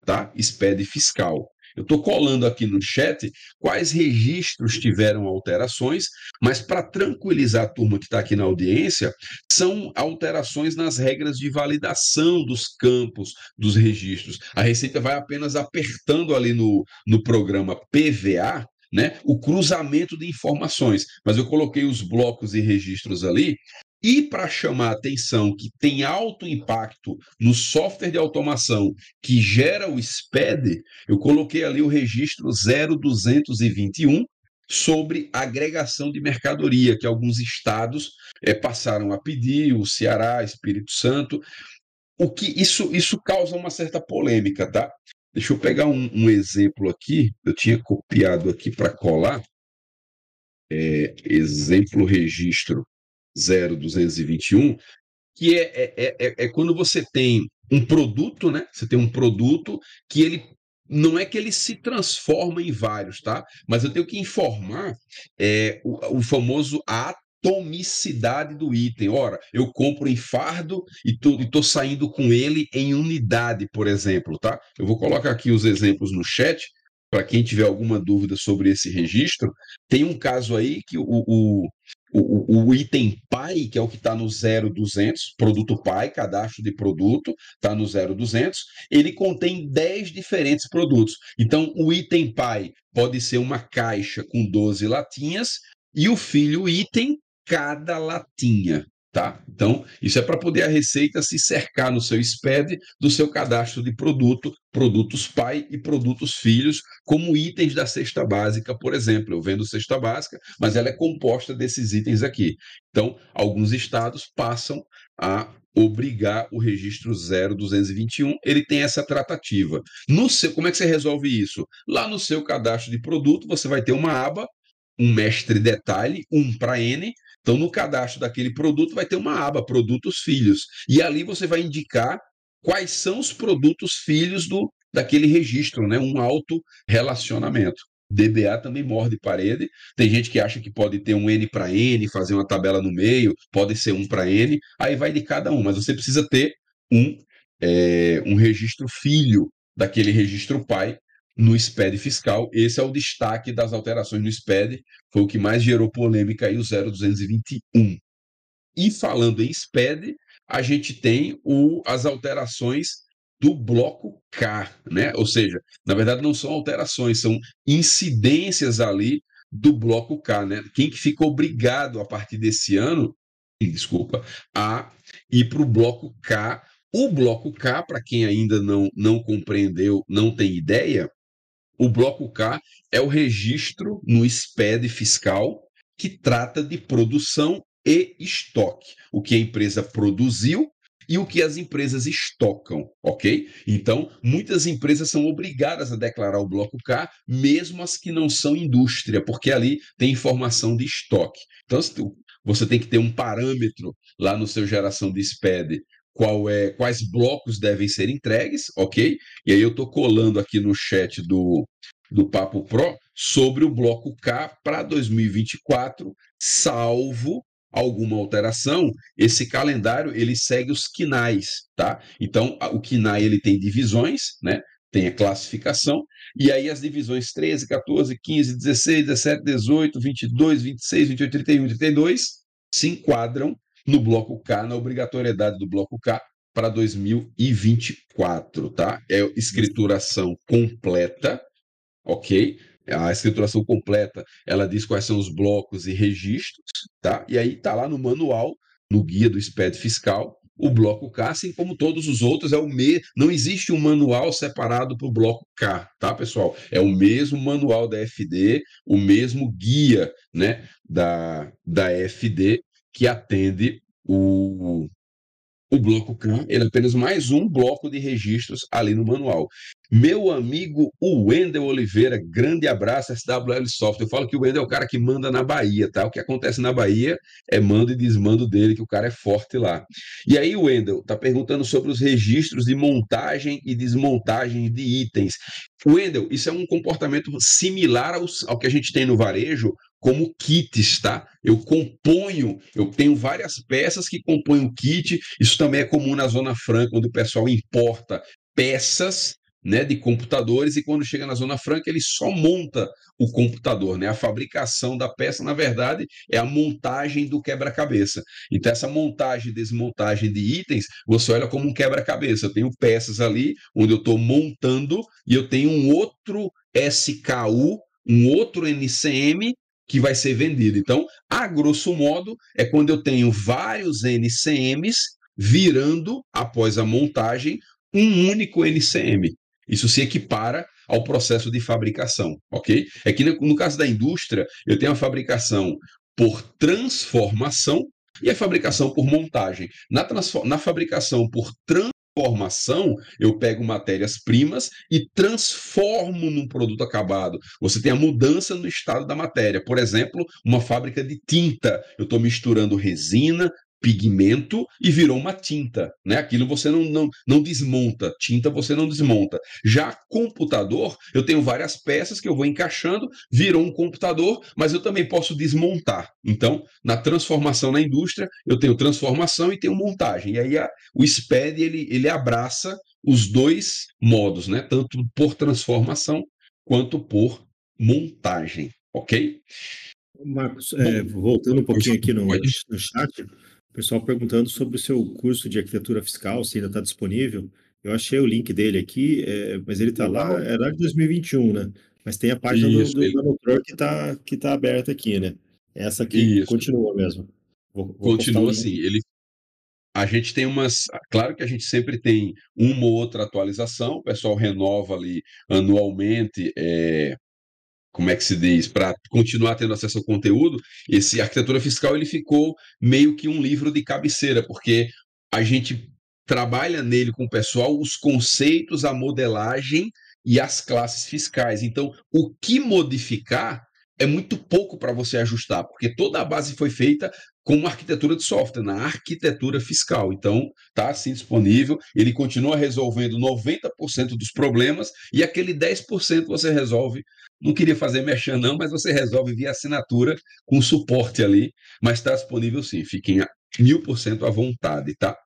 [SPEAKER 2] tá? SPED fiscal. Eu estou colando aqui no chat quais registros tiveram alterações, mas para tranquilizar a turma que está aqui na audiência, são alterações nas regras de validação dos campos dos registros. A Receita vai apenas apertando ali no, no programa PVA, né, o cruzamento de informações. Mas eu coloquei os blocos e registros ali e para chamar a atenção que tem alto impacto no software de automação que gera o SPED, eu coloquei ali o registro 0221 sobre agregação de mercadoria, que alguns estados é, passaram a pedir, o Ceará, Espírito Santo. O que isso, isso causa uma certa polêmica, tá? Deixa eu pegar um, um exemplo aqui, eu tinha copiado aqui para colar. É, exemplo registro 0221, que é, é, é, é, é quando você tem um produto, né? Você tem um produto que ele não é que ele se transforma em vários, tá? Mas eu tenho que informar é, o, o famoso atomicidade do item. Ora, eu compro em fardo e estou saindo com ele em unidade, por exemplo, tá? Eu vou colocar aqui os exemplos no chat para quem tiver alguma dúvida sobre esse registro. Tem um caso aí que o, o, o, o, item PAI, que é o que está no 0200, produto PAI, cadastro de produto, está no 0200, ele contém 10 diferentes produtos. Então, o item PAI pode ser uma caixa com 12 latinhas e o filho item, cada latinha. Tá? Então, isso é para poder a Receita se cercar no seu SPED do seu cadastro de produto, produtos pai e produtos filhos, como itens da cesta básica, por exemplo. Eu vendo cesta básica, mas ela é composta desses itens aqui. Então, alguns estados passam a obrigar o registro 0221, ele tem essa tratativa. No seu, como é que você resolve isso? Lá no seu cadastro de produto, você vai ter uma aba, um mestre detalhe, um para N, Então, no cadastro daquele produto, vai ter uma aba Produtos Filhos. E ali você vai indicar quais são os produtos filhos do, daquele registro, né? um auto-relacionamento. DBA também morde parede. Tem gente que acha que pode ter um N para N, fazer uma tabela no meio, pode ser um para N, aí vai de cada um, mas você precisa ter um, é, um registro filho daquele registro pai no SPED fiscal. Esse é o destaque das alterações no SPED, foi o que mais gerou polêmica aí, o 0221. E falando em SPED, a gente tem o, as alterações do bloco K, né? Ou seja, na verdade não são alterações, são incidências ali do bloco K, né? Quem que fica obrigado a partir desse ano, desculpa, a ir para o bloco K. O bloco K, para quem ainda não, não compreendeu, não tem ideia, o bloco K é o registro no SPED fiscal que trata de produção e estoque. O que a empresa produziu e o que as empresas estocam, ok? Então, muitas empresas são obrigadas a declarar o bloco K, mesmo as que não são indústria, porque ali tem informação de estoque. Então, você tem que ter um parâmetro lá no seu geração de SPED, qual é, quais blocos devem ser entregues, ok? E aí eu estou colando aqui no chat do, do Papo Pro sobre o bloco K para 2024, salvo alguma alteração, esse calendário ele segue os quinais, tá? Então, o quinai ele tem divisões, né? Tem a classificação, e aí as divisões 13, 14, 15, 16, 17, 18, 22, 26, 28, 31, 32 se enquadram no bloco K, na obrigatoriedade do bloco K para 2024, tá? É escrituração completa, ok? a escrituração completa, ela diz quais são os blocos e registros, tá? E aí tá lá no manual, no guia do SPED fiscal, o bloco K, assim como todos os outros, é o me... não existe um manual separado para o bloco K, tá, pessoal? É o mesmo manual da FD, o mesmo guia, né, da, da FD que atende o, o bloco K, ele é apenas mais um bloco de registros ali no manual. Meu amigo Wendel Oliveira, grande abraço, SWL Software. Eu falo que o Wendel é o cara que manda na Bahia, tá? O que acontece na Bahia é mando e desmando dele, que o cara é forte lá. E aí o Wendel tá perguntando sobre os registros de montagem e desmontagem de itens. Wendel, isso é um comportamento similar aos, ao que a gente tem no varejo, como kits, tá? Eu componho, eu tenho várias peças que compõem o kit. Isso também é comum na Zona Franca, onde o pessoal importa peças né, de computadores e quando chega na Zona Franca ele só monta o computador, né? A fabricação da peça, na verdade, é a montagem do quebra-cabeça. Então essa montagem e desmontagem de itens, você olha como um quebra-cabeça. Eu tenho peças ali onde eu estou montando e eu tenho um outro SKU, um outro NCM que vai ser vendido. Então, a grosso modo, é quando eu tenho vários NCMs virando, após a montagem, um único NCM. Isso se equipara ao processo de fabricação, ok? É que no caso da indústria, eu tenho a fabricação por transformação e a fabricação por montagem. Na, na fabricação por transformação, eu pego matérias-primas e transformo num produto acabado. Você tem a mudança no estado da matéria. Por exemplo, uma fábrica de tinta. Eu estou misturando resina, pigmento e virou uma tinta, né? Aquilo você não, não, não desmonta, tinta você não desmonta. Já computador, eu tenho várias peças que eu vou encaixando, virou um computador, mas eu também posso desmontar. Então, na transformação na indústria, eu tenho transformação e tenho montagem. E aí a, o SPED ele, ele abraça os dois modos, né? Tanto por transformação quanto por montagem, ok?
[SPEAKER 1] Marcos, é, voltando um pouquinho aqui no, no chat, pessoal perguntando sobre o seu curso de arquitetura fiscal, se ainda está disponível. Eu achei o link dele aqui, é, mas ele está lá, era de 2021, né? Mas tem a página Isso, do, do, que está que tá aberta aqui, né? Essa aqui Isso. continua mesmo.
[SPEAKER 2] Vou, vou continua assim, ele a gente tem umas. Claro que a gente sempre tem uma ou outra atualização, o pessoal renova ali anualmente é, como é que se diz, para continuar tendo acesso ao conteúdo, esse arquitetura fiscal ele ficou meio que um livro de cabeceira, porque a gente trabalha nele com o pessoal os conceitos, a modelagem e as classes fiscais. Então, o que modificar é muito pouco para você ajustar, porque toda a base foi feita com uma arquitetura de software, na arquitetura fiscal. Então, está assim disponível, ele continua resolvendo 90% dos problemas e aquele 10% você resolve. Não queria fazer mexer, não, mas você resolve via assinatura com suporte ali, mas está disponível sim, fiquem mil por cento à vontade, tá?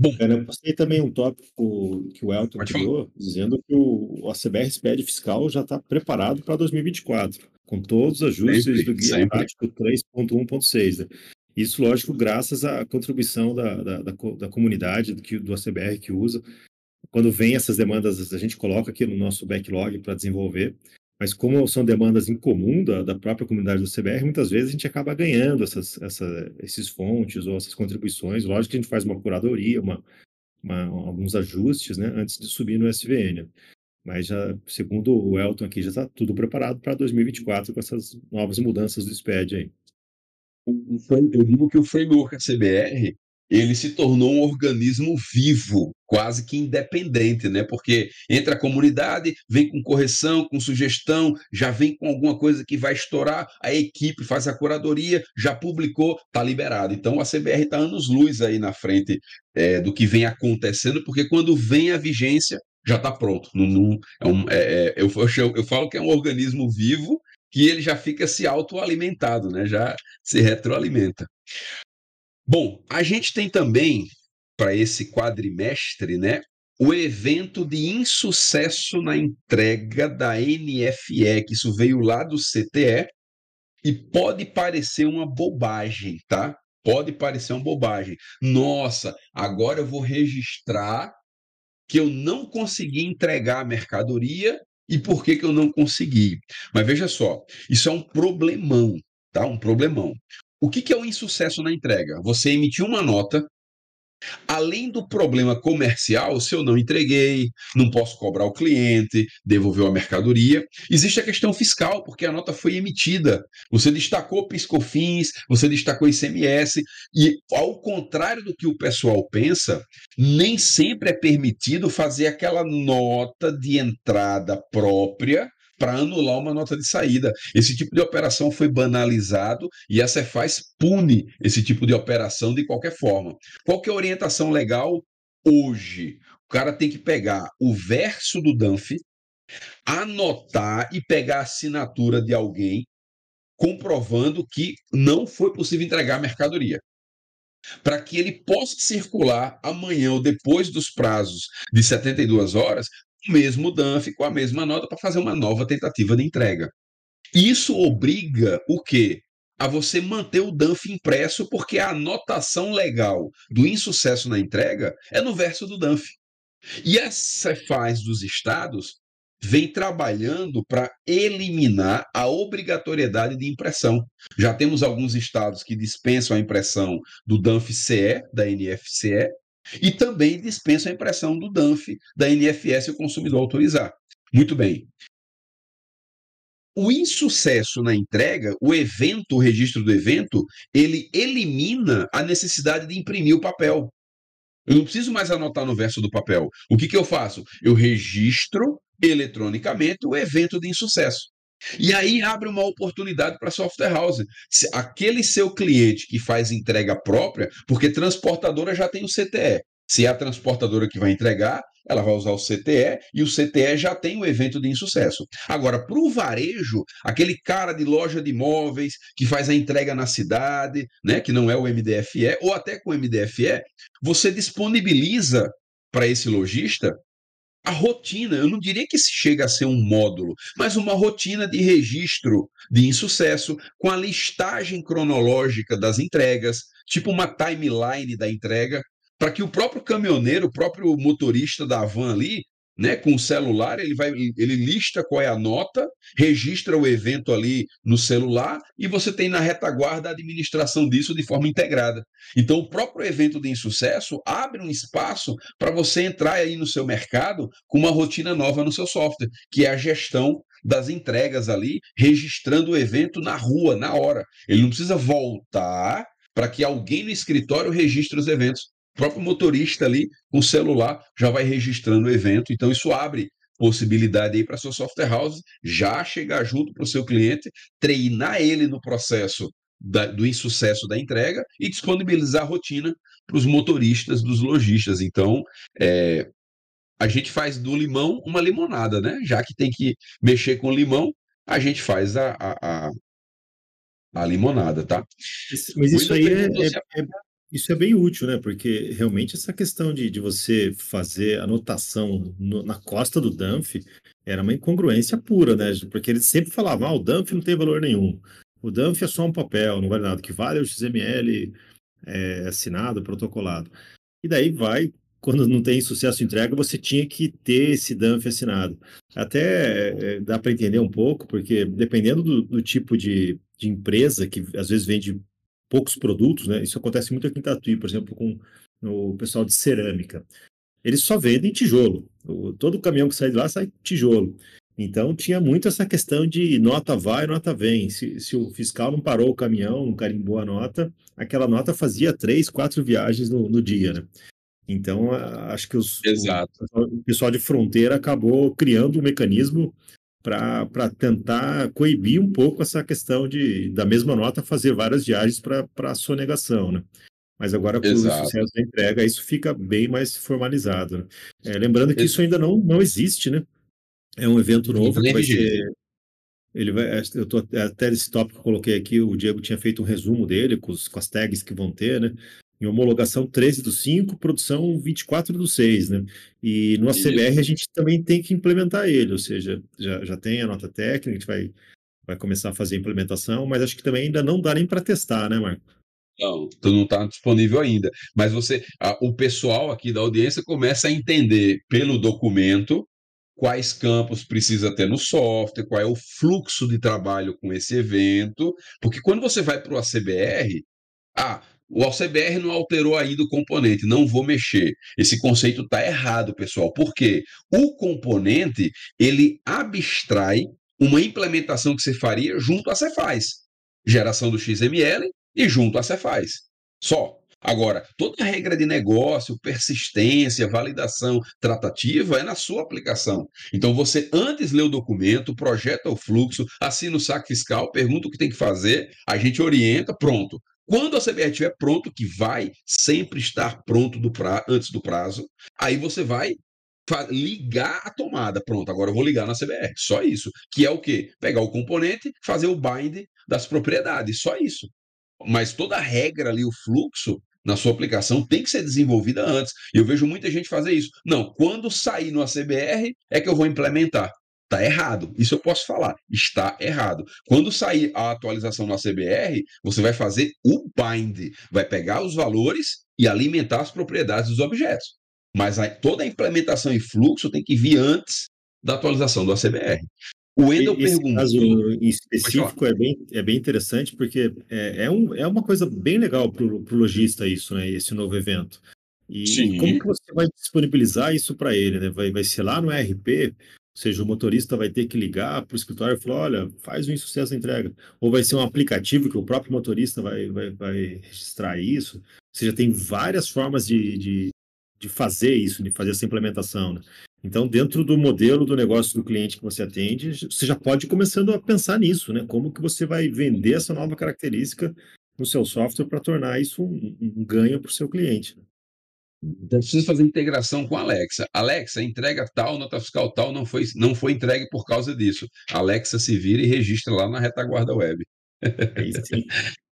[SPEAKER 1] Bom, Cara, eu postei também um tópico que o Elton criou, dizendo que o, o ACBR SPED fiscal já está preparado para 2024, com todos os ajustes sempre, do Guia sempre. Prático 3.1.6. Né? Isso, lógico, graças à contribuição da, da, da, da comunidade do, do ACBR que usa. Quando vem essas demandas, a gente coloca aqui no nosso backlog para desenvolver. Mas como são demandas em comum da, da própria comunidade do CBR, muitas vezes a gente acaba ganhando essas, essa, esses fontes ou essas contribuições. Lógico que a gente faz uma curadoria, uma, uma, alguns ajustes, né, antes de subir no SVN. Mas já, segundo o Elton aqui, já está tudo preparado para 2024 com essas novas mudanças do SPED aí.
[SPEAKER 2] Eu digo que o framework CBR ele se tornou um organismo vivo, quase que independente, né? Porque entra a comunidade, vem com correção, com sugestão, já vem com alguma coisa que vai estourar, a equipe faz a curadoria, já publicou, está liberado. Então a CBR está anos-luz aí na frente é, do que vem acontecendo, porque quando vem a vigência, já está pronto. Não, não, é um, é, é eu, eu, eu falo que é um organismo vivo que ele já fica se autoalimentado, né? já se retroalimenta. Bom, a gente tem também, para esse quadrimestre, né, o evento de insucesso na entrega da NFE, que isso veio lá do CTE, e pode parecer uma bobagem, tá? Pode parecer uma bobagem. Nossa, agora eu vou registrar que eu não consegui entregar a mercadoria e por que, que eu não consegui. Mas veja só, isso é um problemão, tá? Um problemão. O que, que é um insucesso na entrega? Você emitiu uma nota, Além do problema comercial, se eu não entreguei, não posso cobrar o cliente, devolveu a mercadoria, existe a questão fiscal, porque a nota foi emitida. Você destacou piscofins, você destacou ICMS, e ao contrário do que o pessoal pensa, nem sempre é permitido fazer aquela nota de entrada própria para anular uma nota de saída. Esse tipo de operação foi banalizado e a Cefaz pune esse tipo de operação de qualquer forma. Qual que é a orientação legal hoje? O cara tem que pegar o verso do DANF, anotar e pegar a assinatura de alguém comprovando que não foi possível entregar a mercadoria. Para que ele possa circular amanhã ou depois dos prazos de 72 horas mesmo DANF com a mesma nota para fazer uma nova tentativa de entrega. Isso obriga o quê? A você manter o DANF impresso, porque a anotação legal do insucesso na entrega é no verso do DANF. E a Cefaz dos estados vem trabalhando para eliminar a obrigatoriedade de impressão. Já temos alguns estados que dispensam a impressão do DANF-CE, da NFCE, e também dispensa a impressão do DANF da NFS o consumidor autorizar. Muito bem. O insucesso na entrega, o evento, o registro do evento, ele elimina a necessidade de imprimir o papel. Eu não preciso mais anotar no verso do papel. O que, que eu faço? Eu registro eletronicamente o evento de insucesso. E aí abre uma oportunidade para a software house. Se aquele seu cliente que faz entrega própria, porque transportadora já tem o CTE. Se é a transportadora que vai entregar, ela vai usar o CTE e o CTE já tem o evento de insucesso. Agora, para o varejo, aquele cara de loja de imóveis que faz a entrega na cidade, né, que não é o MDFE, ou até com o MDFE, você disponibiliza para esse lojista a rotina, eu não diria que chega a ser um módulo, mas uma rotina de registro de insucesso com a listagem cronológica das entregas, tipo uma timeline da entrega, para que o próprio caminhoneiro, o próprio motorista da van ali, né, com o celular, ele vai, ele lista qual é a nota, registra o evento ali no celular e você tem na retaguarda a administração disso de forma integrada. Então, o próprio evento de insucesso abre um espaço para você entrar aí no seu mercado com uma rotina nova no seu software, que é a gestão das entregas ali, registrando o evento na rua, na hora. Ele não precisa voltar para que alguém no escritório registre os eventos próprio motorista ali, com o celular, já vai registrando o evento. Então, isso abre possibilidade aí para sua software house já chegar junto para o seu cliente, treinar ele no processo da, do insucesso da entrega e disponibilizar a rotina para os motoristas dos lojistas. Então, é, a gente faz do limão uma limonada, né? Já que tem que mexer com limão, a gente faz a, a, a, a limonada, tá?
[SPEAKER 1] Mas isso aí é, é, é, isso é bem útil, né? Porque realmente essa questão de, de você fazer anotação no, na costa do Danf era uma incongruência pura, né? Porque eles sempre falavam, ah, o Danf não tem valor nenhum. O Danf é só um papel, não vale nada. O que vale é o XML é, assinado, protocolado. E daí vai, quando não tem sucesso de entrega, você tinha que ter esse DANF assinado. Até é, dá para entender um pouco, porque dependendo do, do tipo de, de, empresa que às vezes vende poucos produtos, né? Isso acontece muito aqui em Tatuí, por exemplo, com o pessoal de cerâmica. Eles só vendem tijolo. O, todo caminhão que sai de lá sai tijolo. Então tinha muito essa questão de nota vai, nota vem. Se, se, o fiscal não parou o caminhão, não carimbou a nota, aquela nota fazia três, quatro viagens no, no dia, né? Então acho que os, o, o, pessoal de fronteira acabou criando um mecanismo para tentar coibir um pouco essa questão de da mesma nota fazer várias viagens para sonegação, né? Mas agora, com Exato. o sucesso da entrega, isso fica bem mais formalizado. Né? É, lembrando que isso ainda não, não existe, né? É um evento novo que vai ser. Ele vai, eu tô, até esse tópico que eu coloquei aqui, o Diego tinha feito um resumo dele com, os, com as tags que vão ter, né? Em homologação 13 do 5, produção 24 do 6, né? E no ACBR a gente também tem que implementar ele, ou seja, já, já tem a nota técnica, a gente vai, vai começar a fazer a implementação, mas acho que também ainda não dá nem para testar, né, Marco?
[SPEAKER 2] Não, tu não está disponível ainda. Mas você, a, o pessoal aqui da audiência começa a entender pelo documento quais campos precisa ter no software, qual é o fluxo de trabalho com esse evento, porque quando você vai para o ACBR, ah, o ACBR não alterou ainda o componente, não vou mexer. Esse conceito está errado, pessoal. Por quê? O componente, ele abstrai uma implementação que você faria junto à Cefaz. Geração do XML e junto à Cefaz. Só. Agora, toda a regra de negócio, persistência, validação, tratativa é na sua aplicação. Então, você antes lê o documento, projeta o fluxo, assina o saque fiscal, pergunta o que tem que fazer, a gente orienta, pronto. Quando a CBR estiver pronto, que vai sempre estar pronto do pra... antes do prazo, aí você vai ligar a tomada. Pronto, agora eu vou ligar na CBR. Só isso. Que é o quê? Pegar o componente, fazer o bind das propriedades. Só isso. Mas toda a regra ali, o fluxo, na sua aplicação tem que ser desenvolvida antes. E eu vejo muita gente fazer isso. Não, quando sair no ACBR é que eu vou implementar. Está errado. Isso eu posso falar. Está errado. Quando sair a atualização no ACBR, você vai fazer o bind. Vai pegar os valores e alimentar as propriedades dos objetos. Mas a, toda a implementação e fluxo tem que vir antes da atualização do ACBR.
[SPEAKER 1] O Wendel Esse perguntou. caso em específico é bem, é bem interessante, porque é, é, um, é uma coisa bem legal para o lojista isso, né? Esse novo evento. E Sim. como que você vai disponibilizar isso para ele? Né? Vai, vai ser lá no ERP, ou seja, o motorista vai ter que ligar para o escritório e falar, olha, faz um insucesso da entrega. Ou vai ser um aplicativo que o próprio motorista vai, vai, vai registrar isso. Ou seja, tem várias formas de, de, de fazer isso, de fazer essa implementação. Né? Então, dentro do modelo do negócio do cliente que você atende, você já pode ir começando a pensar nisso, né? Como que você vai vender essa nova característica no seu software para tornar isso um, um ganho para o seu cliente. Né?
[SPEAKER 2] Então, precisa fazer integração com a Alexa. Alexa, entrega tal, nota fiscal tal, não foi, não foi entregue por causa disso. Alexa se vira e registra lá na retaguarda web. É.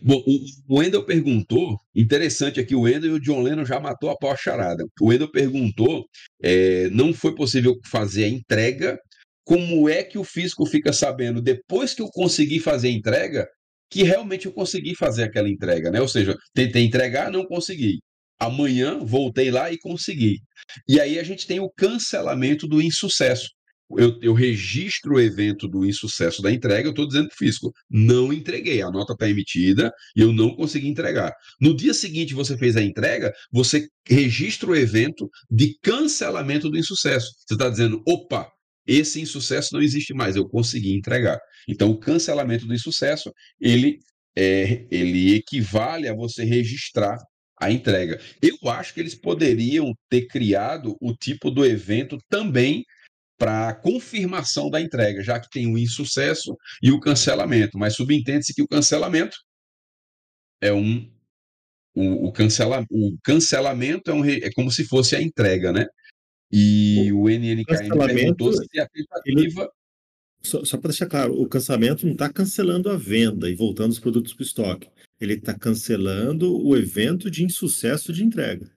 [SPEAKER 2] Bom, o Wendel perguntou, interessante aqui, o Wendel e o John Lennon já matou a pau charada. O Wendel perguntou, é, não foi possível fazer a entrega, como é que o físico fica sabendo, depois que eu consegui fazer a entrega, que realmente eu consegui fazer aquela entrega, né? Ou seja, tentei entregar, não consegui. Amanhã voltei lá e consegui. E aí a gente tem o cancelamento do insucesso eu, eu, registro o evento do insucesso da entrega, eu estou dizendo para o fisco, não entreguei, a nota está emitida e eu não consegui entregar. No dia seguinte você fez a entrega, você registra o evento de cancelamento do insucesso. Você está dizendo, opa, esse insucesso não existe mais, eu consegui entregar. Então, o cancelamento do insucesso, ele, é, ele equivale a você registrar a entrega. Eu acho que eles poderiam ter criado o tipo do evento também para confirmação da entrega, já que tem o insucesso e o cancelamento. Mas subentende-se que o cancelamento é um. O, o, cancela, o cancelamento é, um, é como se fosse a entrega, né? E o, o NNKM perguntou se a tentativa.
[SPEAKER 1] Só, só para deixar claro, o cancelamento não está cancelando a venda e voltando os produtos para o estoque. Ele está cancelando o evento de insucesso de entrega.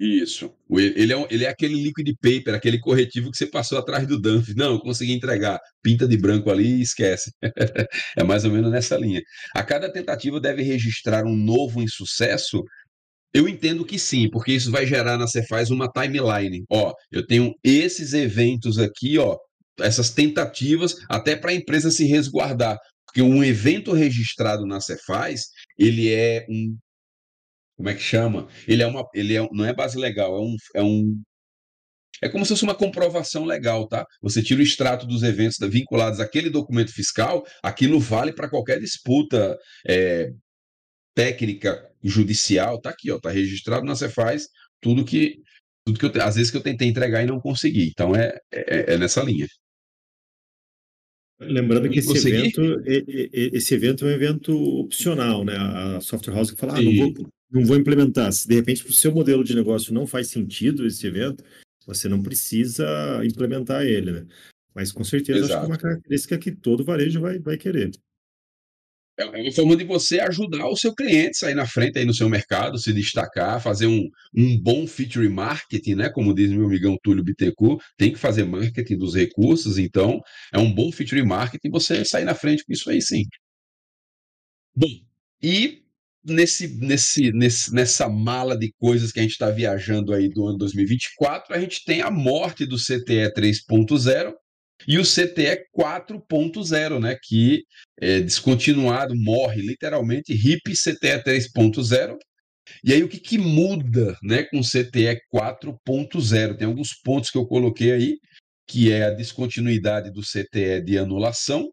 [SPEAKER 2] Isso. Ele é, ele é aquele liquid paper, aquele corretivo que você passou atrás do dump. Não, eu consegui entregar. Pinta de branco ali e esquece. é mais ou menos nessa linha. A cada tentativa deve registrar um novo insucesso? Eu entendo que sim, porque isso vai gerar na Cefaz uma timeline. Ó, eu tenho esses eventos aqui, ó, essas tentativas, até para a empresa se resguardar. Porque um evento registrado na Cefaz, ele é um como é que chama? Ele é uma, ele é, não é base legal, é um, é um é como se fosse uma comprovação legal, tá? Você tira o extrato dos eventos vinculados àquele documento fiscal, aquilo vale para qualquer disputa é, técnica judicial, tá aqui, ó, tá registrado na Cefaz, tudo que tudo que eu, às vezes que eu tentei entregar e não consegui. Então é, é, é nessa linha.
[SPEAKER 1] Lembrando que esse evento, esse evento é um evento opcional, né? A software house que fala, ah, não vou, não vou implementar. Se de repente para o seu modelo de negócio não faz sentido esse evento, você não precisa implementar ele, né? Mas com certeza acho que é uma característica que todo varejo vai, vai querer.
[SPEAKER 2] É, uma forma de você ajudar o seu cliente a sair na frente aí no seu mercado, se destacar, fazer um, um bom feature marketing, né? Como diz meu amigão Túlio Bittencourt, tem que fazer marketing dos recursos, então é um bom feature marketing você sair na frente com isso aí sim. Bom, e nesse, nesse, nesse, nessa mala de coisas que a gente está viajando aí do ano 2024, a gente tem a morte do CTE 3.0 e o CTE 4.0, né, que é descontinuado, morre literalmente, RIP CTE 3.0. E aí o que, que muda né, com o CTE 4.0? Tem alguns pontos que eu coloquei aí, que é a descontinuidade do CTE de anulação,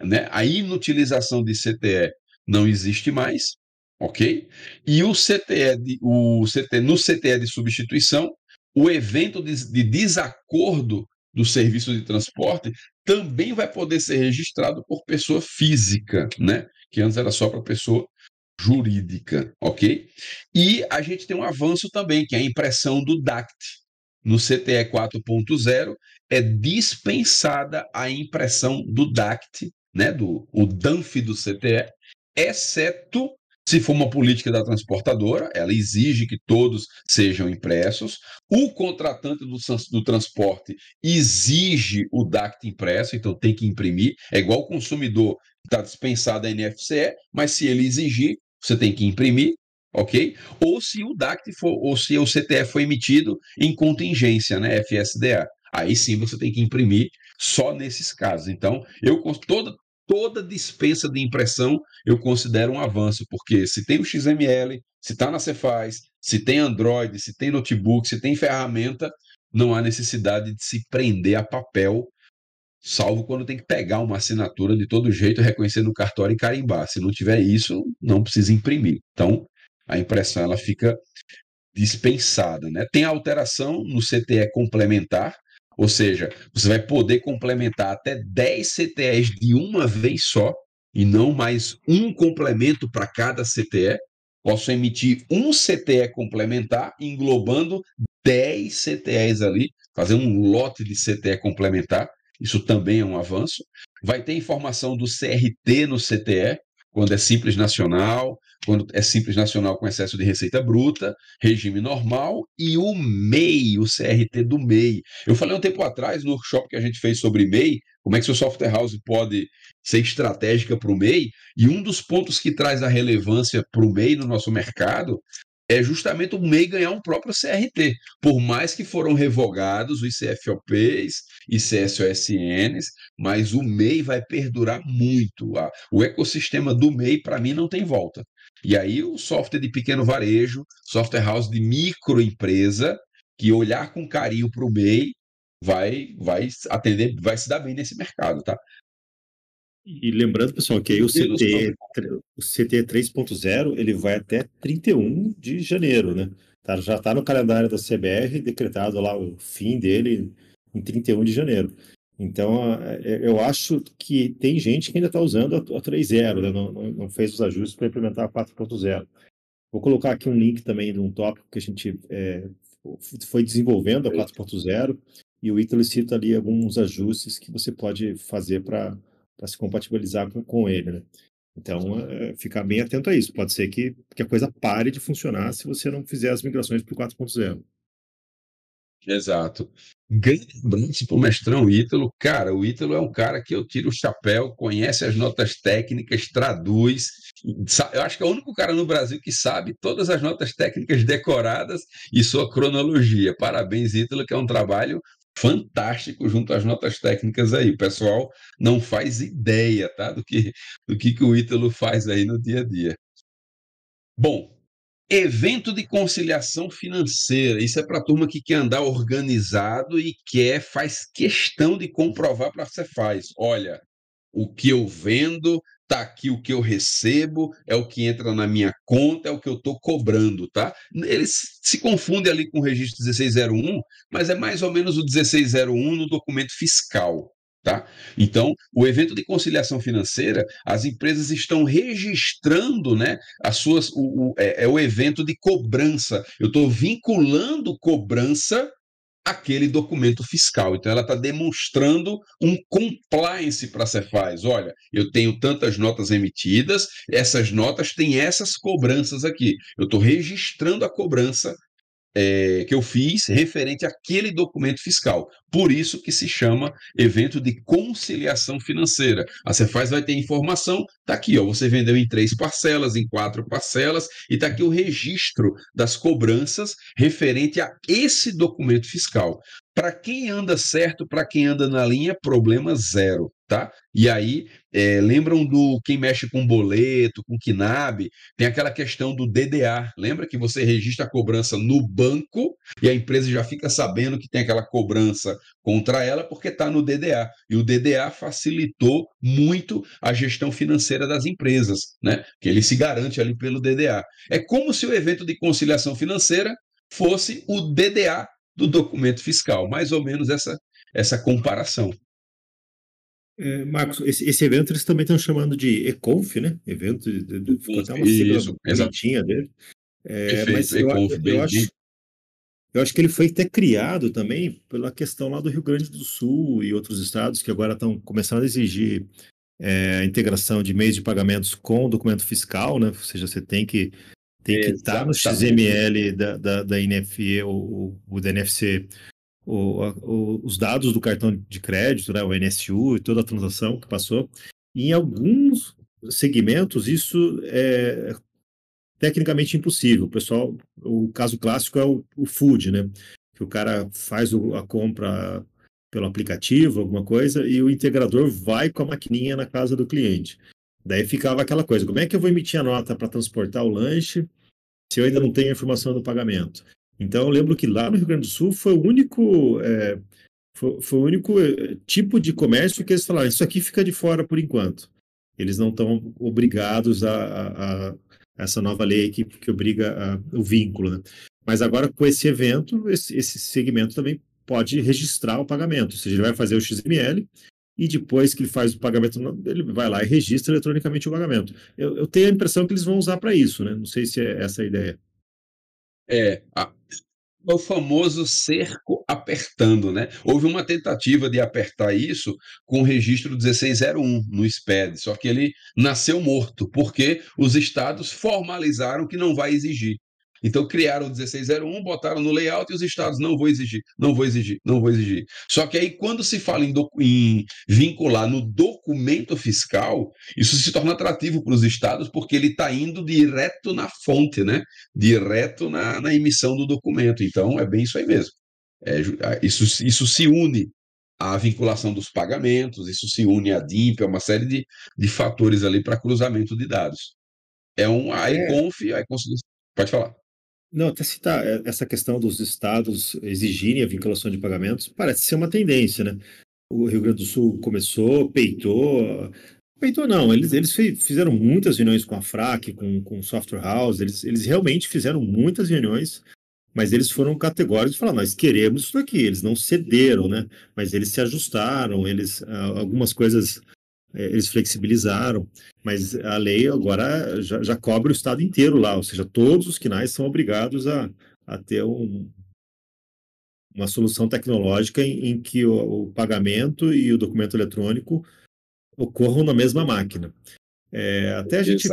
[SPEAKER 2] né, a inutilização de CTE não existe mais, ok? E o CTE, de, o CTE no CTE de substituição, o evento de, de desacordo do serviço de transporte também vai poder ser registrado por pessoa física, né? Que antes era só para pessoa jurídica, ok? E a gente tem um avanço também, que é a impressão do DACT. No CTE 4.0 é dispensada a impressão do DACT, né, do o DANF do CTE, exceto se for uma política da transportadora, ela exige que todos sejam impressos. O contratante do, do transporte exige o DACT impresso, então tem que imprimir. É igual o consumidor está dispensado a NFCE, mas se ele exigir, você tem que imprimir, ok? Ou se o DACT for, ou se o CTF foi emitido em contingência, né, FSDA. Aí sim você tem que imprimir só nesses casos. Então, eu toda toda dispensa de impressão eu considero um avanço, porque se tem o XML, se está na Cefaz, se tem Android, se tem notebook, se tem ferramenta, não há necessidade de se prender a papel, salvo quando tem que pegar uma assinatura de todo jeito, reconhecer no cartório e carimbar. Se não tiver isso, não precisa imprimir. Então, a impressão ela fica dispensada. Né? Tem alteração no CTE complementar, ou seja, você vai poder complementar até 10 CTEs de uma vez só, e não mais um complemento para cada CTE. Posso emitir um CTE complementar, englobando 10 CTEs ali, fazer um lote de CTE complementar. Isso também é um avanço. Vai ter informação do CRT no CTE, quando é simples nacional, quando é simples nacional com excesso de receita bruta, regime normal e o MEI, o CRT do MEI. Eu falei um tempo atrás no workshop que a gente fez sobre MEI, como é que seu software house pode ser estratégica para o MEI, e um dos pontos que traz a relevância para o MEI no nosso mercado é justamente o MEI ganhar um próprio CRT. Por mais que foram revogados os CFOPs e CSOSNs, mas o MEI vai perdurar muito. O ecossistema do MEI, para mim, não tem volta. E aí o software de pequeno varejo, software house de microempresa, que olhar com carinho para o MEI vai, vai atender, vai se dar bem nesse mercado, tá?
[SPEAKER 1] E lembrando, pessoal, que aí o CT, o CT 3.0 ele vai até 31 de janeiro, né? Tá, já está no calendário da CBR decretado lá o fim dele em 31 de janeiro. Então, eu acho que tem gente que ainda está usando a 3.0, né? não, não, fez os ajustes para implementar a 4.0. Vou colocar aqui um link também de um tópico que a gente é, foi desenvolvendo a 4.0 e o Ítalo cita ali alguns ajustes que você pode fazer para se compatibilizar com, com ele. Né? Então, é, ficar bem atento a isso. Pode ser que, que a coisa pare de funcionar se você não fizer as migrações para o 4.0.
[SPEAKER 2] Exato. Grande abraço para o mestrão Ítalo. Cara, o Ítalo é um cara que eu tiro o chapéu, conhece as notas técnicas, traduz. Eu acho que é o único cara no Brasil que sabe todas as notas técnicas decoradas e sua cronologia. Parabéns, Ítalo, que é um trabalho fantástico junto às notas técnicas aí. O pessoal não faz ideia tá, do, que, do que, que o Ítalo faz aí no dia a dia. Bom, Evento de conciliação financeira. Isso é para a turma que quer andar organizado e quer, faz questão de comprovar para você faz. Olha, o que eu vendo, tá aqui o que eu recebo, é o que entra na minha conta, é o que eu estou cobrando, tá? Eles se confundem ali com o registro 1601, mas é mais ou menos o 1601 no documento fiscal. Tá? Então, o evento de conciliação financeira, as empresas estão registrando né, as suas, o, o é, é o evento de cobrança. Eu estou vinculando cobrança àquele documento fiscal. Então, ela está demonstrando um compliance para a Cefaz. Olha, eu tenho tantas notas emitidas, essas notas têm essas cobranças aqui. Eu estou registrando a cobrança é, que eu fiz referente àquele documento fiscal. Por isso que se chama evento de conciliação financeira. A Cefaz vai ter informação, está aqui, ó, você vendeu em três parcelas, em quatro parcelas, e está aqui o registro das cobranças referente a esse documento fiscal. Para quem anda certo, para quem anda na linha, problema zero, tá? E aí, é, lembram do quem mexe com boleto, com KNAB, tem aquela questão do DDA. Lembra que você registra a cobrança no banco e a empresa já fica sabendo que tem aquela cobrança contra ela porque está no DDA. E o DDA facilitou muito a gestão financeira das empresas, né? Que ele se garante ali pelo DDA. É como se o evento de conciliação financeira fosse o DDA do documento fiscal, mais ou menos essa, essa comparação.
[SPEAKER 1] É, Marcos, esse, esse, evento eles também estão chamando de ECONF, né? Evento, de, de, ficou até uma sigla bonitinha dele. É, mas eu, eu, acho, eu acho que ele foi até criado também pela questão lá do Rio Grande do Sul e outros estados que agora estão começando a exigir é, a integração de meios de pagamentos com o documento fiscal, né? Ou seja, você tem que tem que estar tá no XML da, da, da NFE ou, ou do NFC o, o, os dados do cartão de crédito, né, o NSU e toda a transação que passou. Em alguns segmentos isso é tecnicamente impossível. O pessoal, o caso clássico é o, o food, né? Que o cara faz o, a compra pelo aplicativo, alguma coisa, e o integrador vai com a maquininha na casa do cliente. Daí ficava aquela coisa: como é que eu vou emitir a nota para transportar o lanche se eu ainda não tenho a informação do pagamento? Então, eu lembro que lá no Rio Grande do Sul foi o único, é, foi, foi, o único é, tipo de comércio que eles falaram: isso aqui fica de fora por enquanto. Eles não estão obrigados a, a, a, essa nova lei que, que obriga o vínculo. Né? Mas agora, com esse evento, esse, esse segmento também pode registrar o pagamento. Ou seja, ele vai fazer o XML e depois que ele faz o pagamento, ele vai lá e registra eletronicamente o pagamento. Eu, eu tenho a impressão que eles vão usar para isso, né? Não sei se é essa a ideia.
[SPEAKER 2] É, a, o famoso cerco apertando, né? Houve uma tentativa de apertar isso com o registro 1601 no SPED, só que ele nasceu morto, porque os estados formalizaram que não vai exigir. Então criaram o 1601, botaram no layout e os estados não vou exigir, não vou exigir, não vou exigir. Só que aí quando se fala em, em vincular no documento fiscal, isso se torna atrativo para os estados porque ele está indo direto na fonte, né? Direto na, na emissão do documento. Então é bem isso aí mesmo. É, isso, isso se une à vinculação dos pagamentos, isso se une à DIMP, é uma série de, de fatores ali para cruzamento de dados. É um a ECONF, a pode falar.
[SPEAKER 1] Não, até citar é, essa questão dos estados exigirem a vinculação de pagamentos, parece ser uma tendência, né? O Rio Grande do Sul começou, peitou, Peitou não, eles, eles fizeram muitas reuniões com a FRAC, com, com o Software House, eles, eles realmente fizeram muitas reuniões, mas eles foram categóricos e falaram, nós queremos isso aqui, eles não cederam, né? Mas eles se ajustaram, eles ah, algumas coisas eles flexibilizaram, mas a lei agora já, já cobre o estado inteiro lá, ou seja, todos os quinais são obrigados a, a ter um, uma solução tecnológica em, em que o, o, pagamento e o documento eletrônico ocorram na mesma máquina. É, até a gente,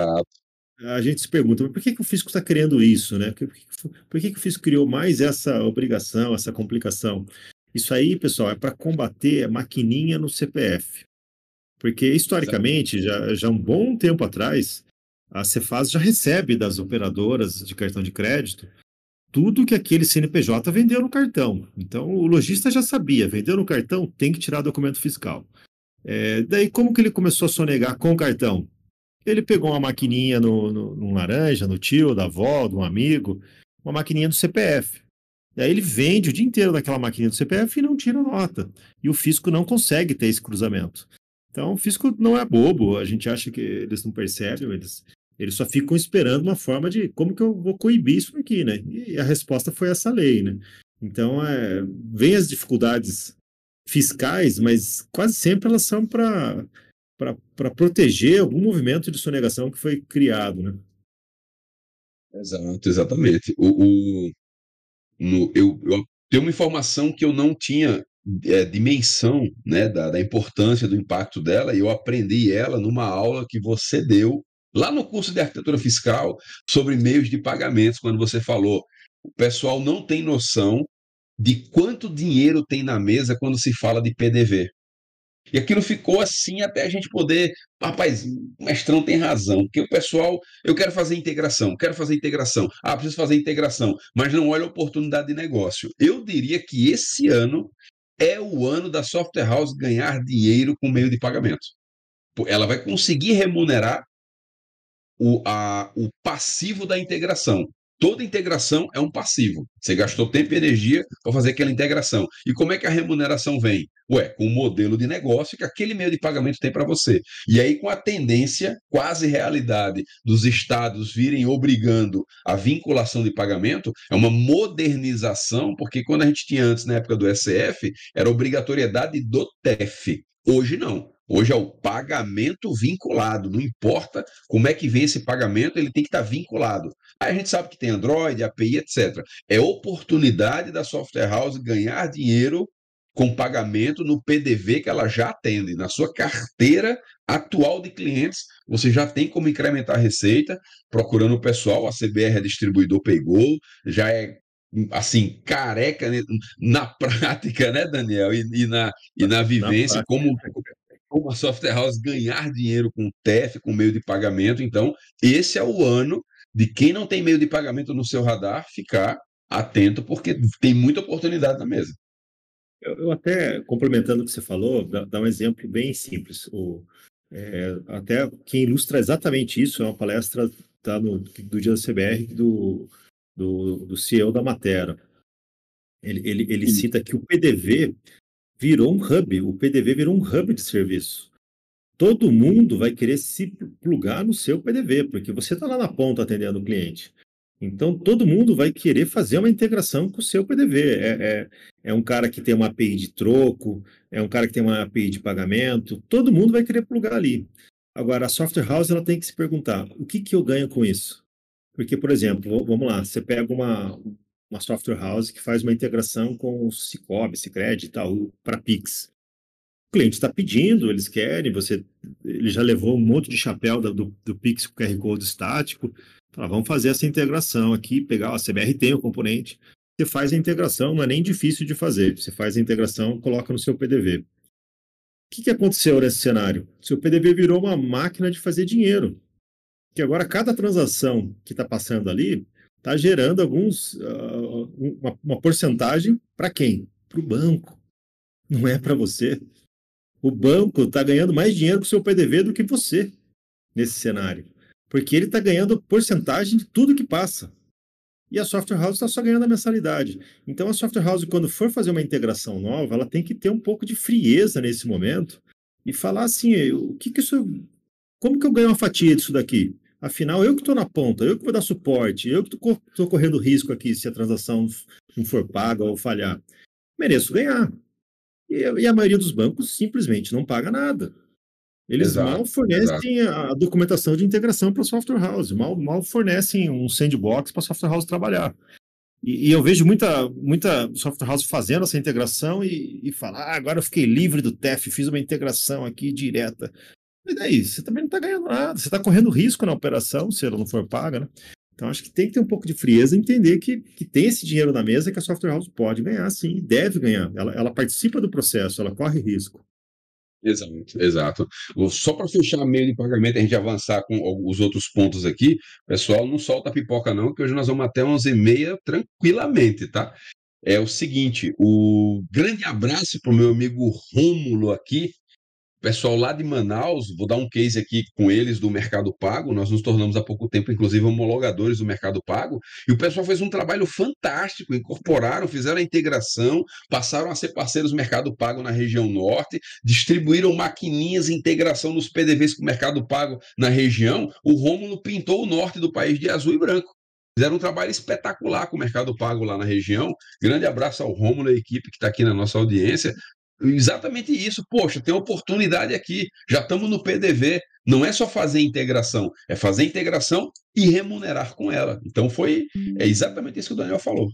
[SPEAKER 1] a gente se pergunta, por que, que o fisco está querendo isso? Né? Por, que, por que, que o fisco criou mais essa obrigação, essa complicação? Isso aí, pessoal, é para combater a maquininha no CPF. Porque, historicamente, já, já um bom tempo atrás, a Cefaz já recebe das operadoras de cartão de crédito tudo que aquele CNPJ vendeu no cartão. Então, o lojista já sabia, vendeu no cartão, tem que tirar documento fiscal. É, daí, como que ele começou a sonegar com o cartão? Ele pegou uma maquininha no, no, no laranja, no tio, da avó, de um amigo, uma maquininha do CPF. Daí ele vende o dia inteiro naquela maquininha do CPF e não tira nota. E o fisco não consegue ter esse cruzamento. Então, o fisco não é bobo, a gente acha que eles não percebem, eles, eles só ficam esperando uma forma de como que eu vou coibir isso aqui, né? E a resposta foi essa lei, né? Então, é, vem as dificuldades fiscais, mas quase sempre elas são para proteger algum movimento de sonegação que foi criado, né?
[SPEAKER 2] Exato, exatamente. O, o no, eu, eu tenho uma informação que eu não tinha é, dimensão né, da, da importância do impacto dela, e eu aprendi ela numa aula que você deu lá no curso de arquitetura fiscal sobre meios de pagamentos, quando você falou. O pessoal não tem noção de quanto dinheiro tem na mesa quando se fala de PDV. E aquilo ficou assim até a gente poder. Rapaz, o mestrão tem razão, porque o pessoal, eu quero fazer integração, quero fazer integração, ah, preciso fazer integração, mas não olha a oportunidade de negócio. Eu diria que esse ano é o ano da software house ganhar dinheiro com meio de pagamento. Ela vai conseguir remunerar o, a, o passivo da integração. Toda integração é um passivo. Você gastou tempo e energia para fazer aquela integração. E como é que a remuneração vem? Ué, com o modelo de negócio que aquele meio de pagamento tem para você. E aí, com a tendência, quase realidade, dos estados virem obrigando a vinculação de pagamento, é uma modernização, porque quando a gente tinha antes, na época do SF, era obrigatoriedade do TEF. Hoje não. Hoje é o pagamento vinculado, não importa como é que vem esse pagamento, ele tem que estar vinculado. Aí a gente sabe que tem Android, API, etc. É oportunidade da software house ganhar dinheiro com pagamento no PDV que ela já atende. Na sua carteira atual de clientes, você já tem como incrementar a receita, procurando o pessoal, a CBR é distribuidor Paygo, já é assim, careca né, na prática, né, Daniel? E, e na, e na vivência, na como como a software house ganhar dinheiro com TEF, com meio de pagamento. Então, esse é o ano de quem não tem meio de pagamento no seu radar ficar atento, porque tem muita oportunidade na mesa.
[SPEAKER 1] Eu, eu até, complementando o que você falou, dá, dá um exemplo bem simples. O, é, até quem ilustra exatamente isso é uma palestra tá no, do dia da CBR do, do, do CEO da Matera. Ele, ele, ele cita que o PDV virou um hub, o PDV virou um hub de serviço. Todo mundo vai querer se plugar no seu PDV, porque você está lá na ponta atendendo o cliente. Então, todo mundo vai querer fazer uma integração com o seu PDV. É, é, é, um cara que tem uma API de troco, é um cara que tem uma API de pagamento, todo mundo vai querer plugar ali. Agora, a software house ela tem que se perguntar: o que, que eu ganho com isso? Porque, por exemplo, vamos lá, você pega uma, uma software house que faz uma integração com o Cicobi, Cicred e tal, para Pix. O cliente está pedindo, eles querem, você, ele já levou um monte de chapéu do, do Pix com QR Code estático. Fala, vamos fazer essa integração aqui, pegar a CBR tem o componente. Você faz a integração, não é nem difícil de fazer. Você faz a integração, coloca no seu PDV. O que, que aconteceu nesse cenário? Seu PDV virou uma máquina de fazer dinheiro. Que agora cada transação que está passando ali está gerando alguns uh, uma, uma porcentagem para quem? Para o banco. Não é para você. O banco está ganhando mais dinheiro com o seu PDV do que você nesse cenário. Porque ele está ganhando porcentagem de tudo que passa. E a software house está só ganhando a mensalidade. Então a software house, quando for fazer uma integração nova, ela tem que ter um pouco de frieza nesse momento e falar assim, o que, que isso como que eu ganho uma fatia disso daqui? Afinal, eu que estou na ponta, eu que vou dar suporte, eu que estou correndo risco aqui se a transação não for paga ou falhar. Mereço ganhar. E, e a maioria dos bancos simplesmente não paga nada. Eles exato, mal fornecem exato. a documentação de integração para a software house, mal, mal fornecem um sandbox para a software house trabalhar. E, e, eu vejo muita, muita software house fazendo essa integração e, e falar, ah, agora eu fiquei livre do TEF, fiz uma integração aqui direta. E daí? Você também não está ganhando nada, você está correndo risco na operação se ela não for paga, né? Então acho que tem que ter um pouco de frieza e entender que, que tem esse dinheiro na mesa que a software house pode ganhar, sim, deve ganhar. Ela, ela participa do processo, ela corre risco.
[SPEAKER 2] Exato, exato. Só para fechar meio de pagamento, a gente avançar com os outros pontos aqui, pessoal, não solta a pipoca não, que hoje nós vamos até 11h30 tranquilamente, tá? É o seguinte, o grande abraço para o meu amigo Rômulo aqui, pessoal lá de Manaus, vou dar um case aqui com eles do Mercado Pago. Nós nos tornamos há pouco tempo, inclusive, homologadores do Mercado Pago. E o pessoal fez um trabalho fantástico, incorporaram, fizeram a integração, passaram a ser parceiros do Mercado Pago na região norte, distribuíram maquininhas de integração nos PDVs com o Mercado Pago na região. O Rômulo pintou o norte do país de azul e branco. Fizeram um trabalho espetacular com o Mercado Pago lá na região. Grande abraço ao Rômulo e a equipe que está aqui na nossa audiência. Exatamente isso. Poxa, tem oportunidade aqui. Já estamos no PDV. Não é só fazer integração, é fazer integração e remunerar com ela. Então foi é exatamente isso que o Daniel falou.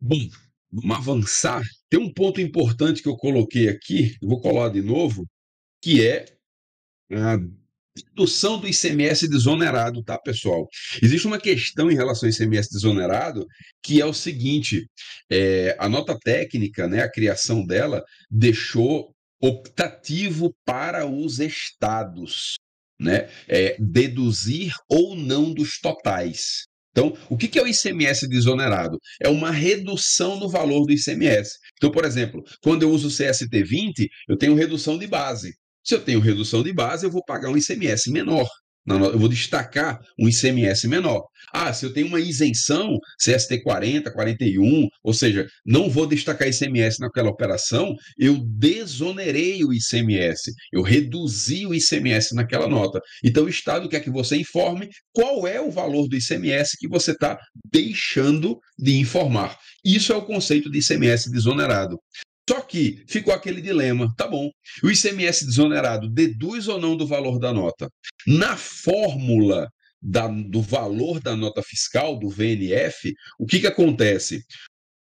[SPEAKER 2] Bom, vamos avançar. Tem um ponto importante que eu coloquei aqui, vou colar de novo, que é a dedução do ICMS desonerado, tá, pessoal? Existe uma questão em relação ao ICMS desonerado que é o seguinte: é, a nota técnica, né, a criação dela, deixou optativo para os estados, né, é, deduzir ou não dos totais. Então, o que é o ICMS desonerado? É uma redução no valor do ICMS. Então, por exemplo, quando eu uso o CST20, eu tenho redução de base. Se eu tenho redução de base, eu vou pagar um ICMS menor. Eu vou destacar um ICMS menor. Ah, se eu tenho uma isenção, CST 40, 41, ou seja, não vou destacar ICMS naquela operação, eu desonerei o ICMS, eu reduzi o ICMS naquela nota. Então, o Estado quer que você informe qual é o valor do ICMS que você está deixando de informar. Isso é o conceito de ICMS desonerado. Só que ficou aquele dilema, tá bom. O ICMS desonerado deduz ou não do valor da nota? Na fórmula da, do valor da nota fiscal, do VNF, o que, que acontece?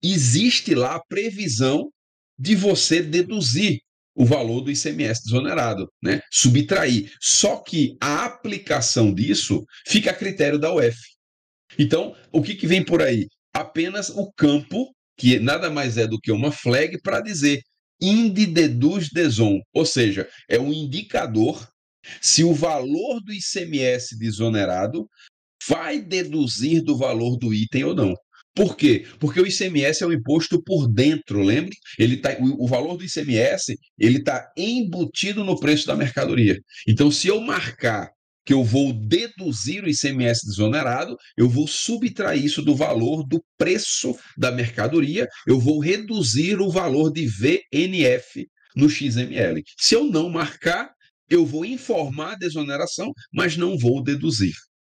[SPEAKER 2] Existe lá a previsão de você deduzir o valor do ICMS desonerado, né? subtrair. Só que a aplicação disso fica a critério da UF. Então, o que, que vem por aí? Apenas o campo que nada mais é do que uma flag para dizer inde deduz deson, ou seja, é um indicador se o valor do ICMS desonerado vai deduzir do valor do item ou não. Por quê? Porque o ICMS é um imposto por dentro, lembre? Ele tá, o, o valor do ICMS ele está embutido no preço da mercadoria. Então, se eu marcar que eu vou deduzir o ICMS desonerado, eu vou subtrair isso do valor do preço da mercadoria, eu vou reduzir o valor de VNF no XML. Se eu não marcar, eu vou informar a desoneração, mas não vou deduzir.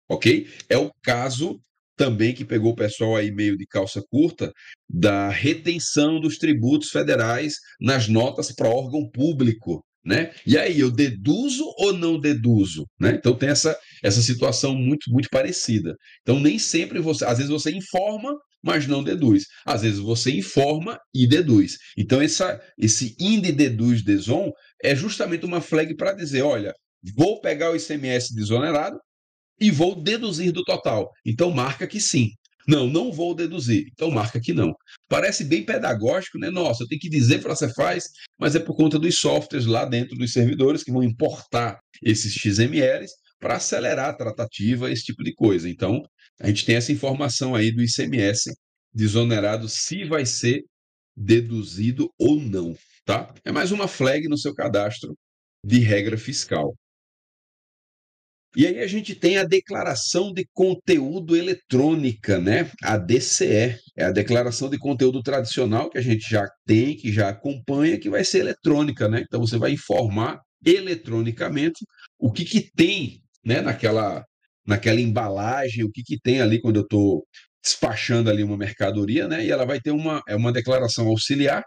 [SPEAKER 2] Ok? É o caso também que pegou o pessoal aí meio de calça curta da retenção dos tributos federais nas notas para órgão público. Né? E aí, eu deduzo ou não deduzo? Né? Então tem essa, essa situação muito, muito parecida. Então, nem sempre você, às vezes você informa, mas não deduz. Às vezes você informa e deduz. Então, essa, esse INDE deduz deson é justamente uma flag para dizer: olha, vou pegar o ICMS desonerado e vou deduzir do total. Então, marca que sim. Não, não vou deduzir. Então marca que não. Parece bem pedagógico, né? Nossa, eu tenho que dizer para você faz, mas é por conta dos softwares lá dentro dos servidores que vão importar esses XMLs para acelerar a tratativa, esse tipo de coisa. Então, a gente tem essa informação aí do ICMS desonerado se vai ser deduzido ou não, tá? É mais uma flag no seu cadastro de regra fiscal. E aí a gente tem a declaração de conteúdo eletrônica, né? A DCE, é a declaração de conteúdo tradicional que a gente já tem, que já acompanha, que vai ser eletrônica, né? Então você vai informar eletronicamente o que, que tem né, naquela, naquela embalagem, o que, que tem ali quando eu estou despachando ali uma mercadoria, né? E ela vai ter uma, é uma declaração auxiliar,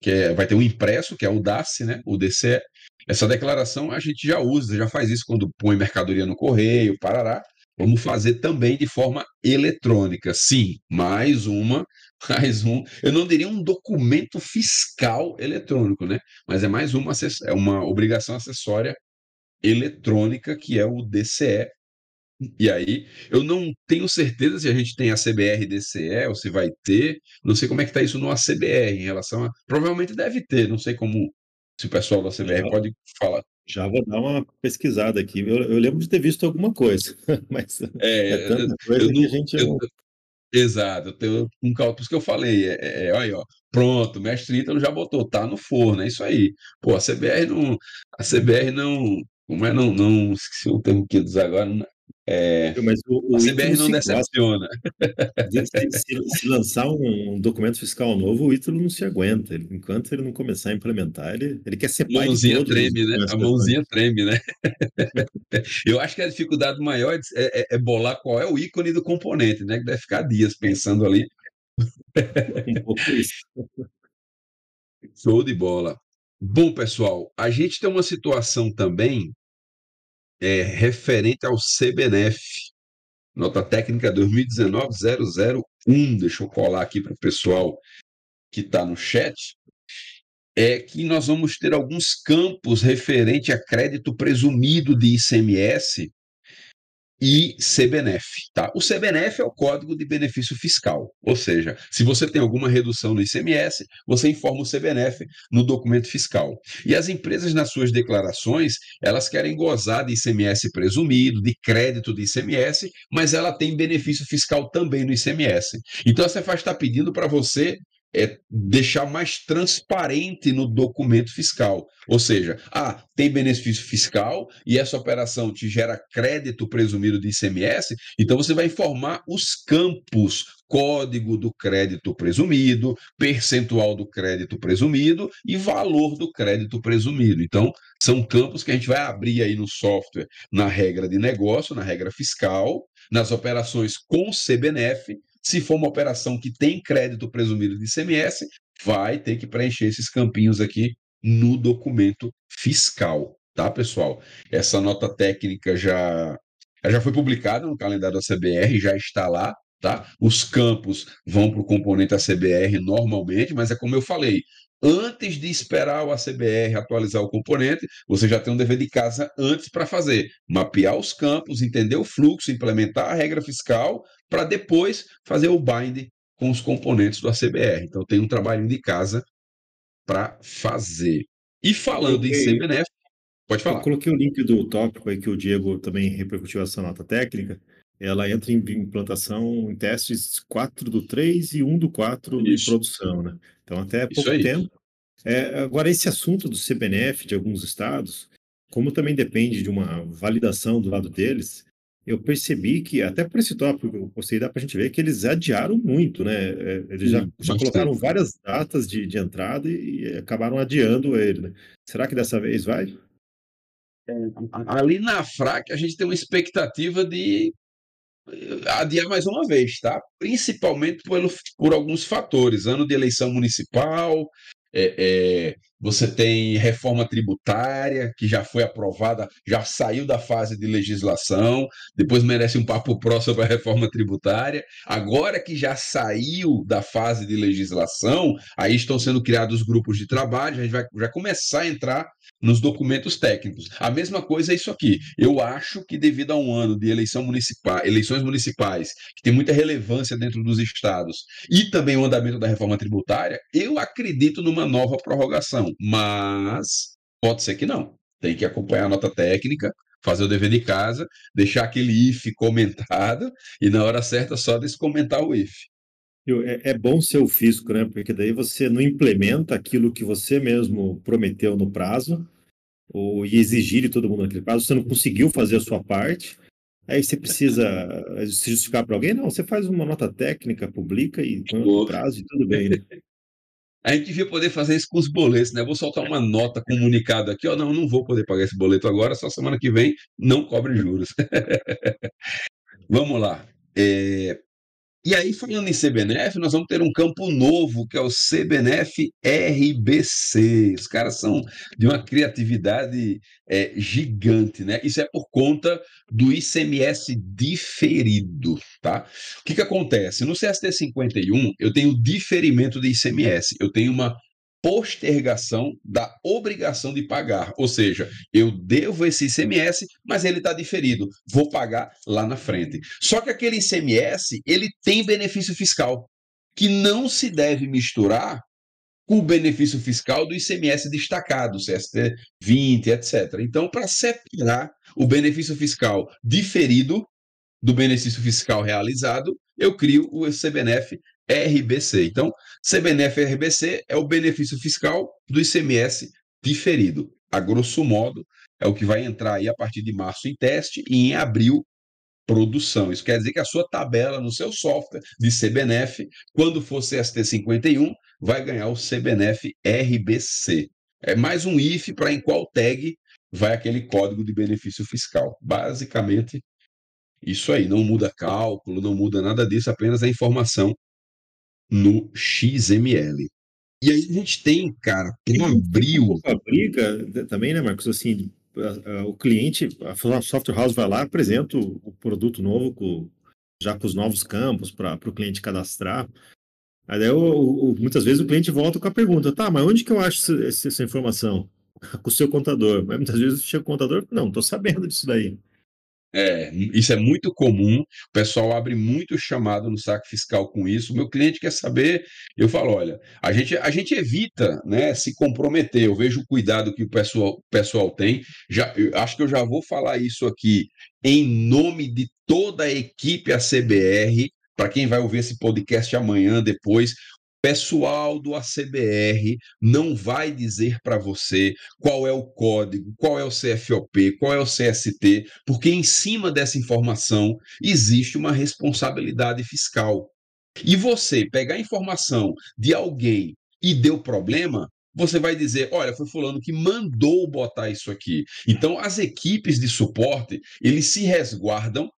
[SPEAKER 2] que é, vai ter um impresso, que é o DACE, né? O DCE. Essa declaração a gente já usa, já faz isso quando põe mercadoria no correio, parará. Vamos fazer também de forma eletrônica. Sim, mais uma, mais um. Eu não diria um documento fiscal eletrônico, né? Mas é mais uma, é uma obrigação acessória eletrônica, que é o DCE. E aí, eu não tenho certeza se a gente tem a CBR DCE ou se vai ter. Não sei como é que está isso no ACBR em relação a. Provavelmente deve ter, não sei como. Se o pessoal da CBR já, pode falar.
[SPEAKER 1] Já vou dar uma pesquisada aqui. Eu, eu lembro de ter visto alguma coisa, mas
[SPEAKER 2] é, é tanta coisa eu, que a gente. Eu, Exato, eu tenho um cálculo que eu falei, é, é, é, olha, ó, pronto, o mestre Ítalo já botou, tá no forno, é isso aí. Pô, a CBR não, a CBR não, como é, não, não, esqueci o termo que diz agora, é,
[SPEAKER 1] Mas o, o
[SPEAKER 2] a CBR não decepciona.
[SPEAKER 1] Se, se, lançar um, documento fiscal novo, o Ítalo não se aguenta. Ele, enquanto ele não começar a implementar, ele, ele quer ser pai
[SPEAKER 2] mãozinha de treme, né? A mãozinha treme, né? Eu acho que a dificuldade maior é, é, é, bolar qual é o ícone do componente, né? Que deve ficar dias pensando ali. Um pouco isso. Show de bola. Bom, pessoal, a gente tem uma situação também é, referente ao CBNF, nota técnica 2019-001. Deixa eu colar aqui para o pessoal que está no chat. É que nós vamos ter alguns campos referente a crédito presumido de ICMS e CBNF. Tá? O CBNF é o Código de Benefício Fiscal, ou seja, se você tem alguma redução no ICMS, você informa o CBNF no documento fiscal. E as empresas, nas suas declarações, elas querem gozar de ICMS presumido, de crédito de ICMS, mas ela tem benefício fiscal também no ICMS. Então, a Cefaz está pedindo para você é deixar mais transparente no documento fiscal. Ou seja, ah, tem benefício fiscal e essa operação te gera crédito presumido de ICMS, então você vai informar os campos, código do crédito presumido, percentual do crédito presumido e valor do crédito presumido. Então, são campos que a gente vai abrir aí no software, na regra de negócio, na regra fiscal, nas operações com CBNF, se for uma operação que tem crédito presumido de ICMS, vai ter que preencher esses campinhos aqui no documento fiscal, tá, pessoal? Essa nota técnica já, já foi publicada no calendário da CBR, já está lá, tá? Os campos vão para o componente ACBR normalmente, mas é como eu falei, antes de esperar o ACBR atualizar o componente, você já tem um dever de casa antes para fazer. Mapear os campos, entender o fluxo, implementar a regra fiscal, para depois fazer o bind com os componentes do ACBR. Então tem um trabalho de casa para fazer. E falando em CBNF, pode falar. Eu
[SPEAKER 1] coloquei o link do tópico aí que o Diego também repercutiu essa nota técnica. Ela entra em implantação em testes 4 do 3 e 1 do 4 Isso. em produção, né? Então, até pouco tempo. É, agora, esse assunto do CBNF de alguns estados, como também depende de uma validação do lado deles, eu percebi que, até por esse tópico, eu postei, dá para a gente ver que eles adiaram muito, né? É, eles já, já colocaram várias datas de, de entrada e, e, acabaram adiando ele, né? Será que dessa vez vai?
[SPEAKER 2] É, ali na FRAC, a gente tem uma expectativa de adiar mais uma vez, tá? Principalmente por, por alguns fatores. Ano de eleição municipal, é, é, você tem reforma tributária, que já foi aprovada, já saiu da fase de legislação, depois merece um papo próximo sobre a reforma tributária. Agora que já saiu da fase de legislação, aí estão sendo criados grupos de trabalho, a gente vai já começar a entrar nos documentos técnicos. A mesma coisa é isso aqui. Eu acho que devido a um ano de eleição municipal, eleições municipais, que tem muita relevância dentro dos estados, e também o andamento da reforma tributária, eu acredito numa nova prorrogação mas pode ser que não. Tem que acompanhar a nota técnica, fazer o dever de casa, deixar aquele if comentado e na hora certa só descomentar o if.
[SPEAKER 1] É, é bom ser o físico, né? Porque daí você não implementa aquilo que você mesmo prometeu no prazo, ou e exigir de todo mundo naquele prazo, você não conseguiu fazer a sua parte, aí você precisa se justificar para alguém, não, você faz uma nota técnica, publica e põe o prazo e tudo bem, né?
[SPEAKER 2] A gente devia poder fazer isso com os boletos, né? Vou soltar uma nota comunicada aqui, ó. Não, não vou poder pagar esse boleto agora, só semana que vem não cobre juros. Vamos lá. É, e aí, falando em CBNF, nós vamos ter um campo novo, que é o CBNF RBC. Os caras são de uma criatividade é, gigante, né? Isso é por conta do ICMS diferido, tá? O que, que acontece? No CST 51, eu tenho diferimento de ICMS, eu tenho uma postergação da obrigação de pagar. Ou seja, eu devo esse ICMS, mas ele está diferido. Vou pagar lá na frente. Só que aquele ICMS, ele tem benefício fiscal, que não se deve misturar com o benefício fiscal do ICMS destacado, CST 20, etc. Então, para separar o benefício fiscal diferido do benefício fiscal realizado, eu crio o CBNF RBC. Então, CBNF RBC é o benefício fiscal do ICMS diferido. A grosso modo, é o que vai entrar aí a partir de março em teste e em abril produção. Isso quer dizer que a sua tabela no seu software de CBNF, quando for CST 51, vai ganhar o CBNF RBC. É mais um if para em qual tag vai aquele código de benefício fiscal. Basicamente, isso aí. Não muda cálculo, não muda nada disso, apenas a informação no XML. E aí a gente tem, cara,
[SPEAKER 1] tem abril. A briga também, né, Marcos? Assim, o cliente, a software house vai lá, apresenta o produto novo com, já com os novos campos para o cliente cadastrar. Aí daí, o, o, muitas vezes o cliente volta com a pergunta, tá, mas onde que eu acho essa, essa informação? com o seu contador. Mas muitas vezes chega o contador, não, estou sabendo disso daí.
[SPEAKER 2] É, isso é muito comum, o pessoal abre muito chamado no saque fiscal com isso. O meu cliente quer saber, eu falo: olha, a gente, a gente evita né, se comprometer. Eu vejo o cuidado que o pessoal, pessoal tem. Já, acho que eu já vou falar isso aqui em nome de toda a equipe ACBR. Para quem vai ouvir esse podcast amanhã, depois, pessoal do ACBR não vai dizer para você qual é o código, qual é o CFOP, qual é o CST, porque em cima dessa informação existe uma responsabilidade fiscal. E você pegar informação de alguém e deu problema, você vai dizer, olha, foi fulano que mandou botar isso aqui. Então, as equipes de suporte, eles se resguardam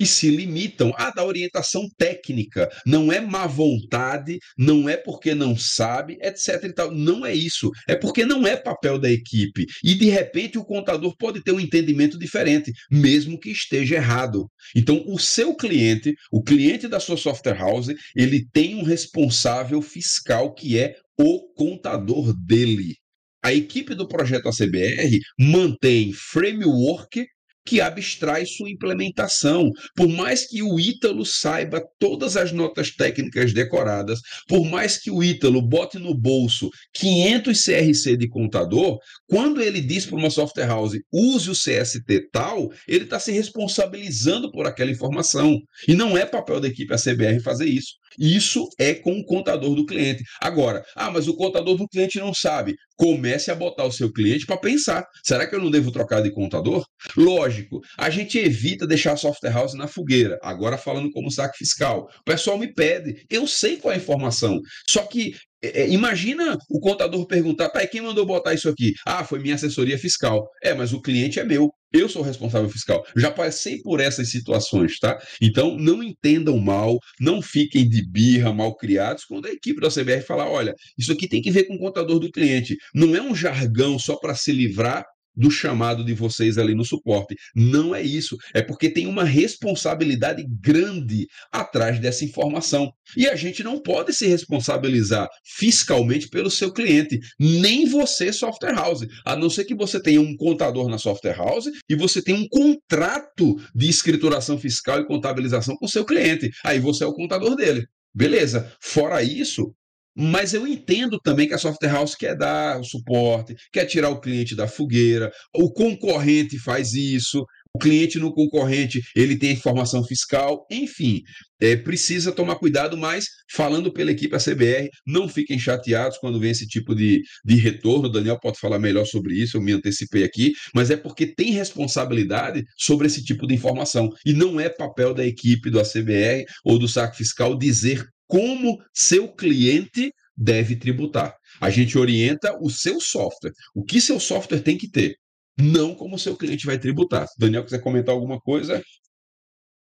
[SPEAKER 2] e se limitam a dar orientação técnica. Não é má vontade, não é porque não sabe, etc. E tal. Não é isso. É porque não é papel da equipe. E de repente o contador pode ter um entendimento diferente, mesmo que esteja errado. Então, o seu cliente, o cliente da sua software house, ele tem um responsável fiscal que é o contador dele. A equipe do projeto ACBR mantém framework que abstrai sua implementação. Por mais que o Ítalo saiba todas as notas técnicas decoradas, por mais que o Ítalo bote no bolso 500 CRC de contador, quando ele diz para uma software house use o CST tal, ele está se responsabilizando por aquela informação. E não é papel da equipe ACBR fazer isso. Isso é com o contador do cliente. Agora, ah, mas o contador do cliente não sabe. Comece a botar o seu cliente para pensar. Será que eu não devo trocar de contador? Lógico, a gente evita deixar a software house na fogueira. Agora falando como saque fiscal. O pessoal me pede, eu sei qual é a informação. Só que é, é, imagina o contador perguntar, e quem mandou botar isso aqui? Ah, foi minha assessoria fiscal. É, mas o cliente é meu. Eu sou responsável fiscal. Já passei por essas situações, tá? Então, não entendam mal, não fiquem de birra, mal criados, quando a equipe da CBR falar: olha, isso aqui tem que ver com o contador do cliente. Não é um jargão só para se livrar do chamado de vocês ali no suporte. Não é isso. É porque tem uma responsabilidade grande atrás dessa informação. E a gente não pode se responsabilizar fiscalmente pelo seu cliente, nem você, software house. A não ser que você tenha um contador na software house e você tenha um contrato de escrituração fiscal e contabilização com seu cliente. Aí você é o contador dele. Beleza. Fora isso, mas eu entendo também que a software house quer dar o suporte, quer tirar o cliente da fogueira, o concorrente faz isso, o cliente no concorrente ele tem informação fiscal, enfim, é, precisa tomar cuidado, mas falando pela equipe ACBR, não fiquem chateados quando vem esse tipo de, de retorno. O Daniel pode falar melhor sobre isso, eu me antecipei aqui, mas é porque tem responsabilidade sobre esse tipo de informação. E não é papel da equipe do ACBR ou do SAC Fiscal dizer como seu cliente deve tributar. A gente orienta o seu software. O que seu software tem que ter, não como seu cliente vai tributar. Daniel, quiser comentar alguma coisa?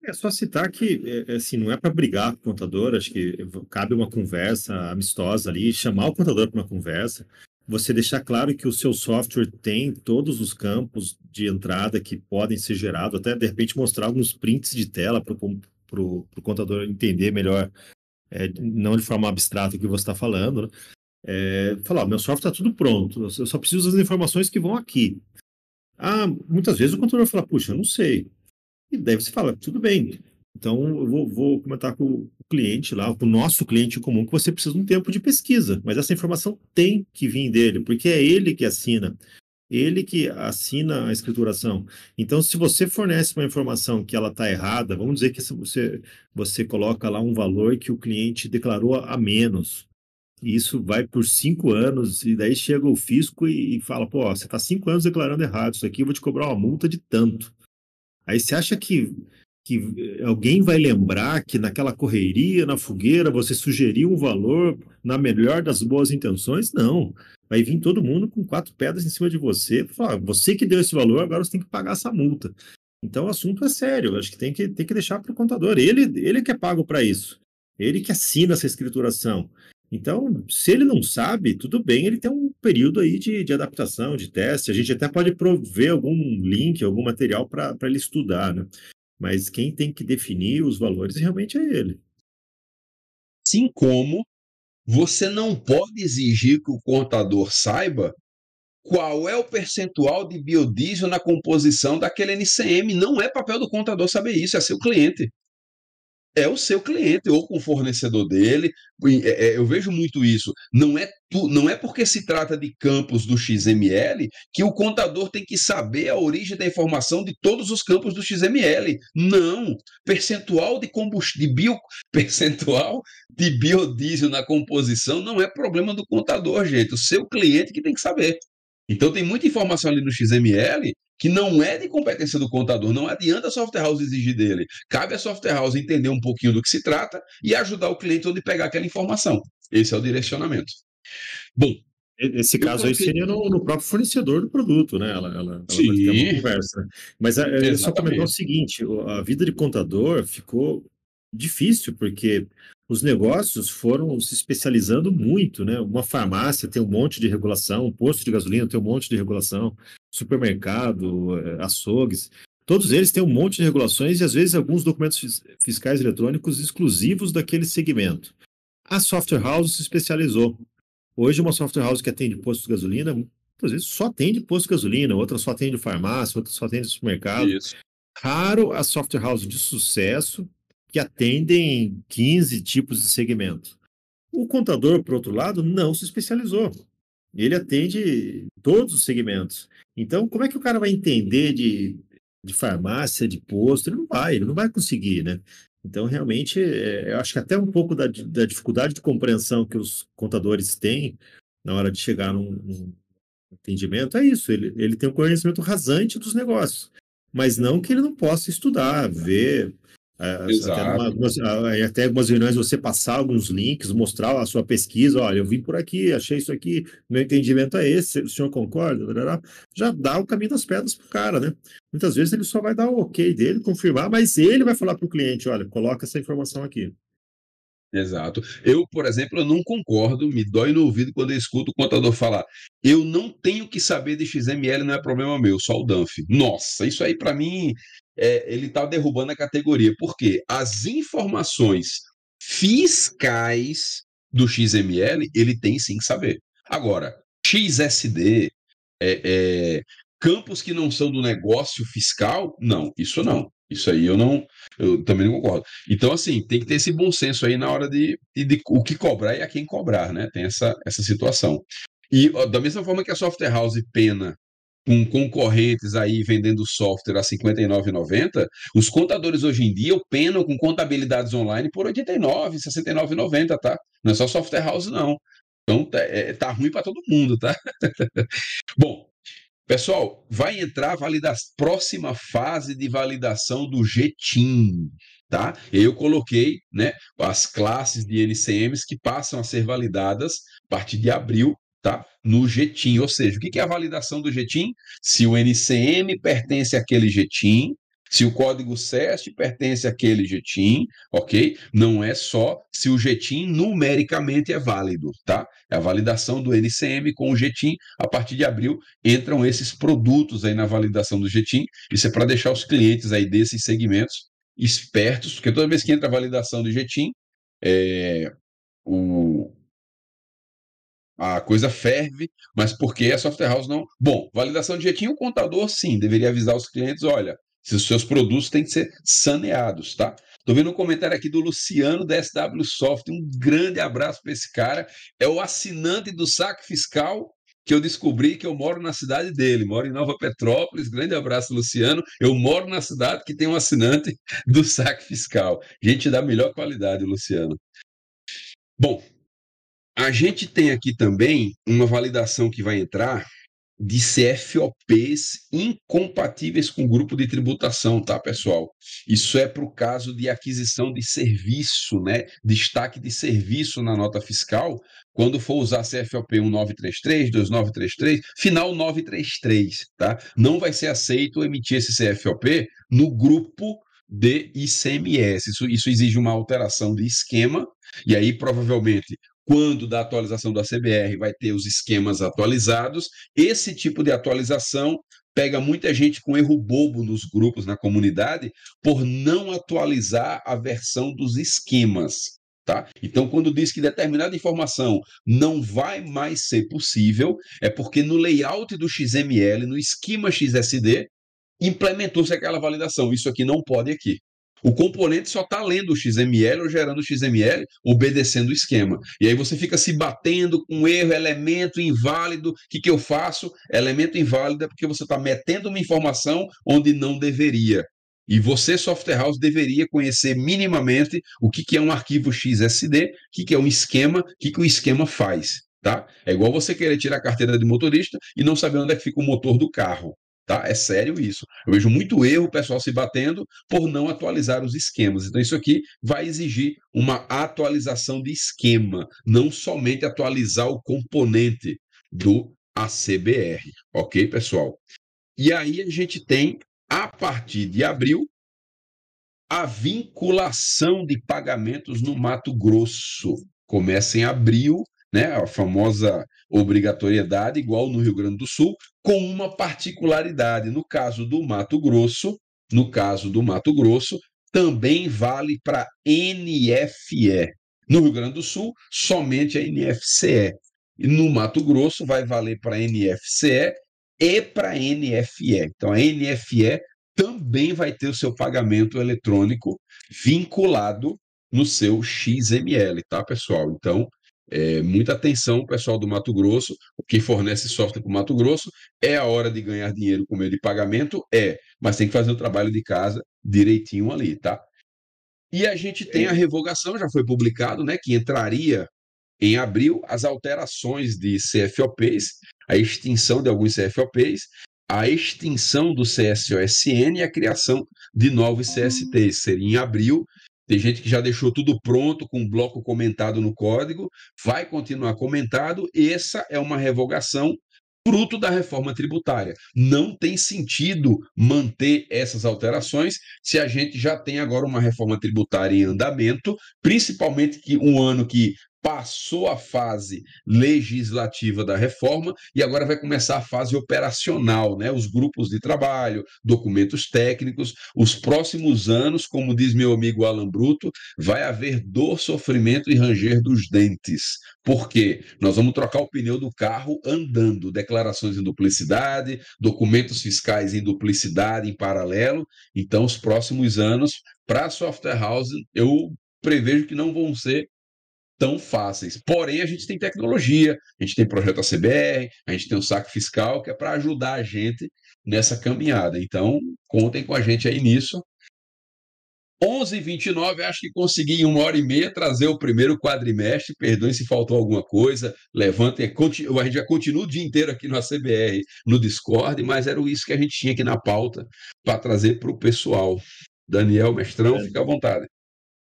[SPEAKER 1] É só citar que, é, é, assim, não é para brigar com o contador, acho que cabe uma conversa amistosa ali, chamar o contador para uma conversa, você deixar claro que o seu software tem todos os campos de entrada que podem ser gerados, até de repente mostrar alguns prints de tela para o contador entender melhor, é, não de forma abstrata o que você está falando, né? É, falar, meu software está tudo pronto, eu só preciso das informações que vão aqui. Ah, muitas vezes o contador fala, puxa, eu não sei. E daí você fala, tudo bem, então eu vou, vou comentar com o cliente lá, com o nosso cliente comum, que você precisa de um tempo de pesquisa, mas essa informação tem que vir dele, porque é ele que assina, ele que assina a escrituração. Então, se você fornece uma informação que ela está errada, vamos dizer que você, você coloca lá um valor que o cliente declarou a menos, e isso vai por cinco anos, e daí chega o fisco e, e fala, pô, você está cinco anos declarando errado, isso aqui eu vou te cobrar uma multa de tanto. Aí você acha que, que alguém vai lembrar que naquela correria, na fogueira, você sugeriu um valor na melhor das boas intenções? Não. Vai vir todo mundo com quatro pedras em cima de você. Falar, você que deu esse valor, agora você tem que pagar essa multa. Então o assunto é sério. Acho que tem que, tem que deixar para o contador. Ele, ele que é pago para isso. Ele que assina essa escrituração. Então, se ele não sabe, tudo bem, ele tem um período aí de, de adaptação, de teste. A gente até pode prover algum link, algum material para ele estudar, né? Mas quem tem que definir os valores realmente é ele.
[SPEAKER 2] Assim como você não pode exigir que o contador saiba qual é o percentual de biodiesel na composição daquele NCM. Não é papel do contador saber isso, é seu cliente é o seu cliente ou com o fornecedor dele. É, é, eu vejo muito isso. Não é, tu, não é porque se trata de campos do XML que o contador tem que saber a origem da informação de todos os campos do XML. Não. Percentual de combustível, bio, percentual de biodiesel na composição não é problema do contador, gente. O seu cliente que tem que saber. Então tem muita informação ali no XML que não é de competência do contador, não adianta a software house exigir dele. Cabe a software house entender um pouquinho do que se trata e ajudar o cliente onde pegar aquela informação. Esse é o direcionamento.
[SPEAKER 1] Bom, esse caso coloquei... aí seria no, no, próprio fornecedor do produto, né? Ela, ela, ela vai ter uma conversa. Mas é só comentar o seguinte: a vida de contador ficou difícil, porque os negócios foram se especializando muito, né? Uma farmácia tem um monte de regulação, um posto de gasolina tem um monte de regulação, supermercado, eh, açougues, todos eles têm um monte de regulações e às vezes alguns documentos fiscais eletrônicos exclusivos daquele segmento. A software house se especializou. Hoje uma software house que atende posto de gasolina, muitas vezes só atende posto de gasolina, outra só atende farmácia, outra só atende supermercado. Isso. Raro a software house de sucesso que atendem 15 tipos de segmento. O contador, por outro lado, não se especializou. Ele atende todos os segmentos. Então, como é que o cara vai entender de, de farmácia, de posto? Ele não vai, ele não vai conseguir, né? Então, realmente, é, eu acho que até um pouco da, da, dificuldade de compreensão que os contadores têm na hora de chegar num, num atendimento é isso. Ele, ele tem um conhecimento rasante dos negócios, mas não que ele não possa estudar, ver, é, até, algumas, até algumas reuniões você passar alguns links, mostrar a sua pesquisa, olha, eu vim por aqui, achei isso aqui, meu entendimento é esse, o senhor concorda? Já dá o caminho das pedras para o cara, né? Muitas vezes ele só vai dar o ok dele, confirmar, mas ele vai falar para o cliente, olha, coloca essa informação aqui.
[SPEAKER 2] Exato. Eu, por exemplo, eu não concordo, me dói no ouvido quando eu escuto o contador falar: eu não tenho que saber de XML, não é problema meu, só o DANF. Nossa, isso aí para mim é, ele está derrubando a categoria, porque as informações fiscais do XML ele tem sim que saber. Agora, XSD, é, é, campos que não são do negócio fiscal, não, isso não. Isso aí eu não, eu também não concordo. Então, assim, tem que ter esse bom senso aí na hora de, de, de o que cobrar e a quem cobrar, né? Tem essa, essa situação. E da mesma forma que a Software House pena com concorrentes aí vendendo software a R$ 59,90, os contadores hoje em dia penam com contabilidades online por R$ 89,00, R$ 69,90, tá? Não é só software house, não. Então tá, é, tá ruim para todo mundo, tá? Bom, pessoal, vai entrar a próxima fase de validação do GTIM. tá? Eu coloquei, né, as classes de NCMs que passam a ser validadas a partir de abril, tá? No GTIM, ou seja, o que é a validação do GTIM? Se o NCM pertence àquele GTIM, se o código SEST pertence àquele GTIM, ok? Não é só se o GTIM numericamente é válido, tá? É a validação do NCM com o GTIM. A partir de abril entram esses produtos aí na validação do GTIM. Isso é para deixar os clientes aí desses segmentos espertos, porque toda vez que entra a validação do GTIM, é, o, a coisa ferve, mas porque a software house não. Bom, validação GTIM, o contador sim deveria avisar os clientes: olha, os seus produtos têm que ser saneados, tá? Estou vendo um comentário aqui do Luciano da SW Soft. Um grande abraço para esse cara. É o assinante do saque fiscal que eu descobri que eu moro na cidade dele, moro em Nova Petrópolis. Grande abraço, Luciano. Eu moro na cidade que tem um assinante do saque fiscal. Gente da melhor qualidade, Luciano. Bom, a gente tem aqui também uma validação que vai entrar de CFOPs incompatíveis com o grupo de tributação, tá, pessoal? Isso é para o caso de aquisição de serviço, né? Destaque de serviço na nota fiscal, quando for usar CFOP 1933, 2933, final 933, tá? Não vai ser aceito emitir esse CFOP no grupo de ICMS. Isso, isso exige uma alteração de esquema, e aí provavelmente quando da atualização da CBR vai ter os esquemas atualizados. Esse tipo de atualização pega muita gente com erro bobo nos grupos, na comunidade, por não atualizar a versão dos esquemas. Tá? Então, quando diz que determinada informação não vai mais ser possível, é porque no layout do XML, no esquema XSD, implementou-se aquela validação. Isso aqui não pode aqui. O componente só está lendo o XML ou gerando o XML, obedecendo o esquema. E aí você fica se batendo com erro, elemento inválido. O que, que eu faço? Elemento inválido é porque você está metendo uma informação onde não deveria. E você, software house, deveria conhecer minimamente o que, que é um arquivo XSD, o que, que é um esquema, o que, que o esquema faz. Tá? É igual você querer tirar a carteira de motorista e não saber onde é que fica o motor do carro. Tá? É sério isso. Eu vejo muito erro o pessoal se batendo por não atualizar os esquemas. Então, isso aqui vai exigir uma atualização de esquema, não somente atualizar o componente do ACBR. Ok, pessoal? E aí a gente tem, a partir de abril, a vinculação de pagamentos no Mato Grosso. Começa em abril né, a famosa obrigatoriedade, igual no Rio Grande do Sul, com uma particularidade. No caso do Mato Grosso, no caso do Mato Grosso, também vale para NFE. No Rio Grande do Sul, somente a NFCE. E no Mato Grosso vai valer para NFCE e para NFE. Então a NFE também vai ter o seu pagamento eletrônico vinculado no seu XML, tá, pessoal? Então, é, muita atenção, pessoal do Mato Grosso, que fornece software para o Mato Grosso. É a hora de ganhar dinheiro com meio de pagamento? É, mas tem que fazer o trabalho de casa direitinho ali, tá? E a gente tem a revogação, já foi publicado, né, que entraria em abril as alterações de CFOPs, a extinção de alguns CFOPs, a extinção do CSOSN e a criação de novos CSTs. Seria em abril tem gente que já deixou tudo pronto, com um bloco comentado no código, vai continuar comentado. Essa é uma revogação fruto da reforma tributária. Não tem sentido manter essas alterações se a gente já tem agora uma reforma tributária em andamento, principalmente que um ano que passou a fase legislativa da reforma e agora vai começar a fase operacional, né? Os grupos de trabalho, documentos técnicos. Os próximos anos, como diz meu amigo Alan Bruto, vai haver dor, sofrimento e ranger dos dentes. Por quê? Nós vamos trocar o pneu do carro andando, declarações em duplicidade, documentos fiscais em duplicidade, em paralelo. Então, os próximos anos, para a software house, eu prevejo que não vão ser tão fáceis. Porém, a gente tem tecnologia, a gente tem projeto ACBR, a gente tem o saque fiscal, que é para ajudar a gente nessa caminhada. Então, contem com a gente aí nisso. 11h29, acho que consegui em uma hora e meia trazer o primeiro quadrimestre. Perdoem se faltou alguma coisa. Levantem. A gente já continua o dia inteiro aqui no ACBR, no Discord, mas era isso que a gente tinha aqui na pauta para trazer para o pessoal. Daniel, mestrão, é. fica à vontade.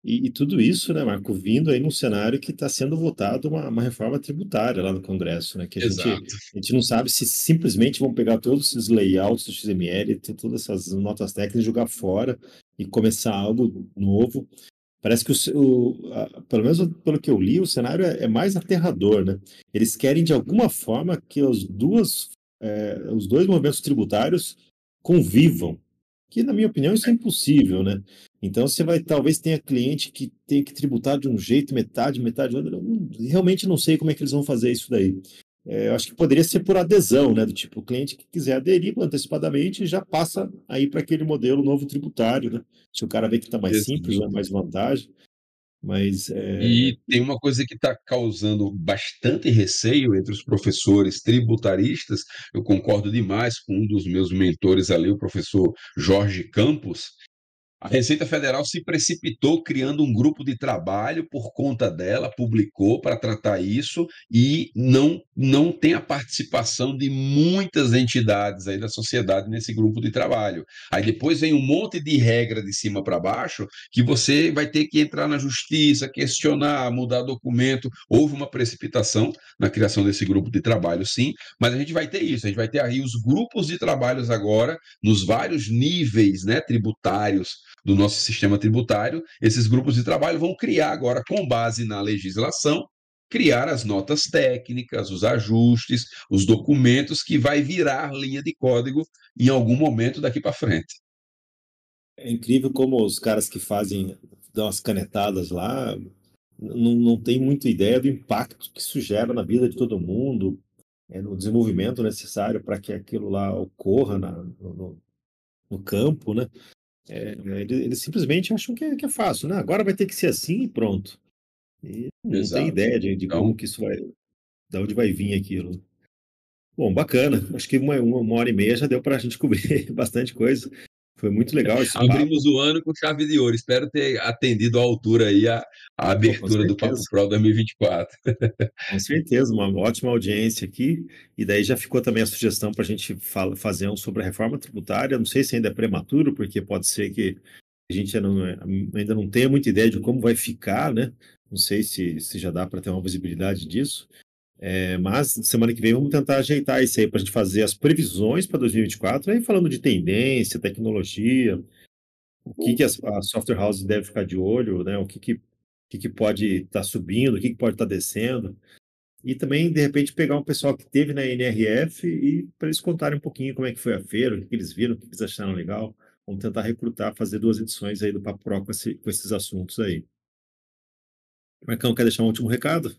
[SPEAKER 1] E, e, tudo isso, né, Marco, vindo aí num cenário que está sendo votado uma, uma, reforma tributária lá no Congresso, né? Que a gente, a gente não sabe se simplesmente vão pegar todos esses layouts do XML, todas essas notas técnicas, jogar fora e começar algo novo. Parece que, o, o a, pelo menos pelo que eu li, o cenário é, é, mais aterrador, né? Eles querem, de alguma forma, que os, duas, é, os dois movimentos tributários convivam, que, na minha opinião, isso é impossível, né? Então você vai, talvez tenha cliente que tem que tributar de um jeito, metade, metade, outra. Eu realmente não sei como é que eles vão fazer isso daí. É, eu acho que poderia ser por adesão, né? Do tipo, o cliente que quiser aderir antecipadamente já passa aí para aquele modelo novo tributário, né? Se o cara vê que está mais simples, é mais vantagem. Mas, é...
[SPEAKER 2] E tem uma coisa que está causando bastante receio entre os professores tributaristas, eu concordo demais com um dos meus mentores ali, o professor Jorge Campos, a Receita Federal se precipitou criando um grupo de trabalho por conta dela, publicou para tratar isso e não, não tem a participação de muitas entidades aí da sociedade nesse grupo de trabalho. Aí depois vem um monte de regra de cima para baixo que você vai ter que entrar na justiça, questionar, mudar documento. Houve uma precipitação na criação desse grupo de trabalho, sim, mas a gente vai ter isso, a gente vai ter aí os grupos de trabalhos agora nos vários níveis né, tributários do nosso sistema tributário, esses grupos de trabalho vão criar agora, com base na legislação, criar as notas técnicas, os ajustes, os documentos que vai virar linha de código em algum momento daqui para frente.
[SPEAKER 1] É incrível como os caras que fazem, dão as canetadas lá, não, não tem muita ideia do impacto que isso gera na vida de todo mundo, é, no desenvolvimento necessário para que aquilo lá ocorra na, no, no campo, né? É, eles, eles, simplesmente acham que é, que é, fácil, né? Agora vai ter que ser assim e pronto. E não Exato. tem ideia de, de como que isso vai, de onde vai vir aquilo. Bom, bacana. Acho que uma, uma hora e meia já deu para a gente cobrir bastante coisa. Foi muito legal esse
[SPEAKER 2] Abrimos papo. o ano com chave de ouro. Espero ter atendido à altura aí a, a abertura do Papo Pro 2024.
[SPEAKER 1] Com certeza, uma ótima audiência aqui. E daí já ficou também a sugestão para a gente fala, fazer um sobre a reforma tributária. Não sei se ainda é prematuro, porque pode ser que a gente ainda não, é, ainda não tenha muita ideia de como vai ficar, né? Não sei se, se já dá para ter uma visibilidade disso. É, mas semana que vem vamos tentar ajeitar isso aí para a gente fazer as previsões para 2024, aí falando de tendência, tecnologia, o que, que a, software house deve ficar de olho, né? O que, que, que, que pode estar tá subindo, o que, que pode estar tá descendo. E também, de repente, pegar um pessoal que teve na NRF e para eles contarem um pouquinho como é que foi a feira, o que, que eles viram, o que, que eles acharam legal. Vamos tentar recrutar, fazer duas edições aí do Papo Pro com, esse, com esses assuntos aí. Marcão, quer deixar um último recado?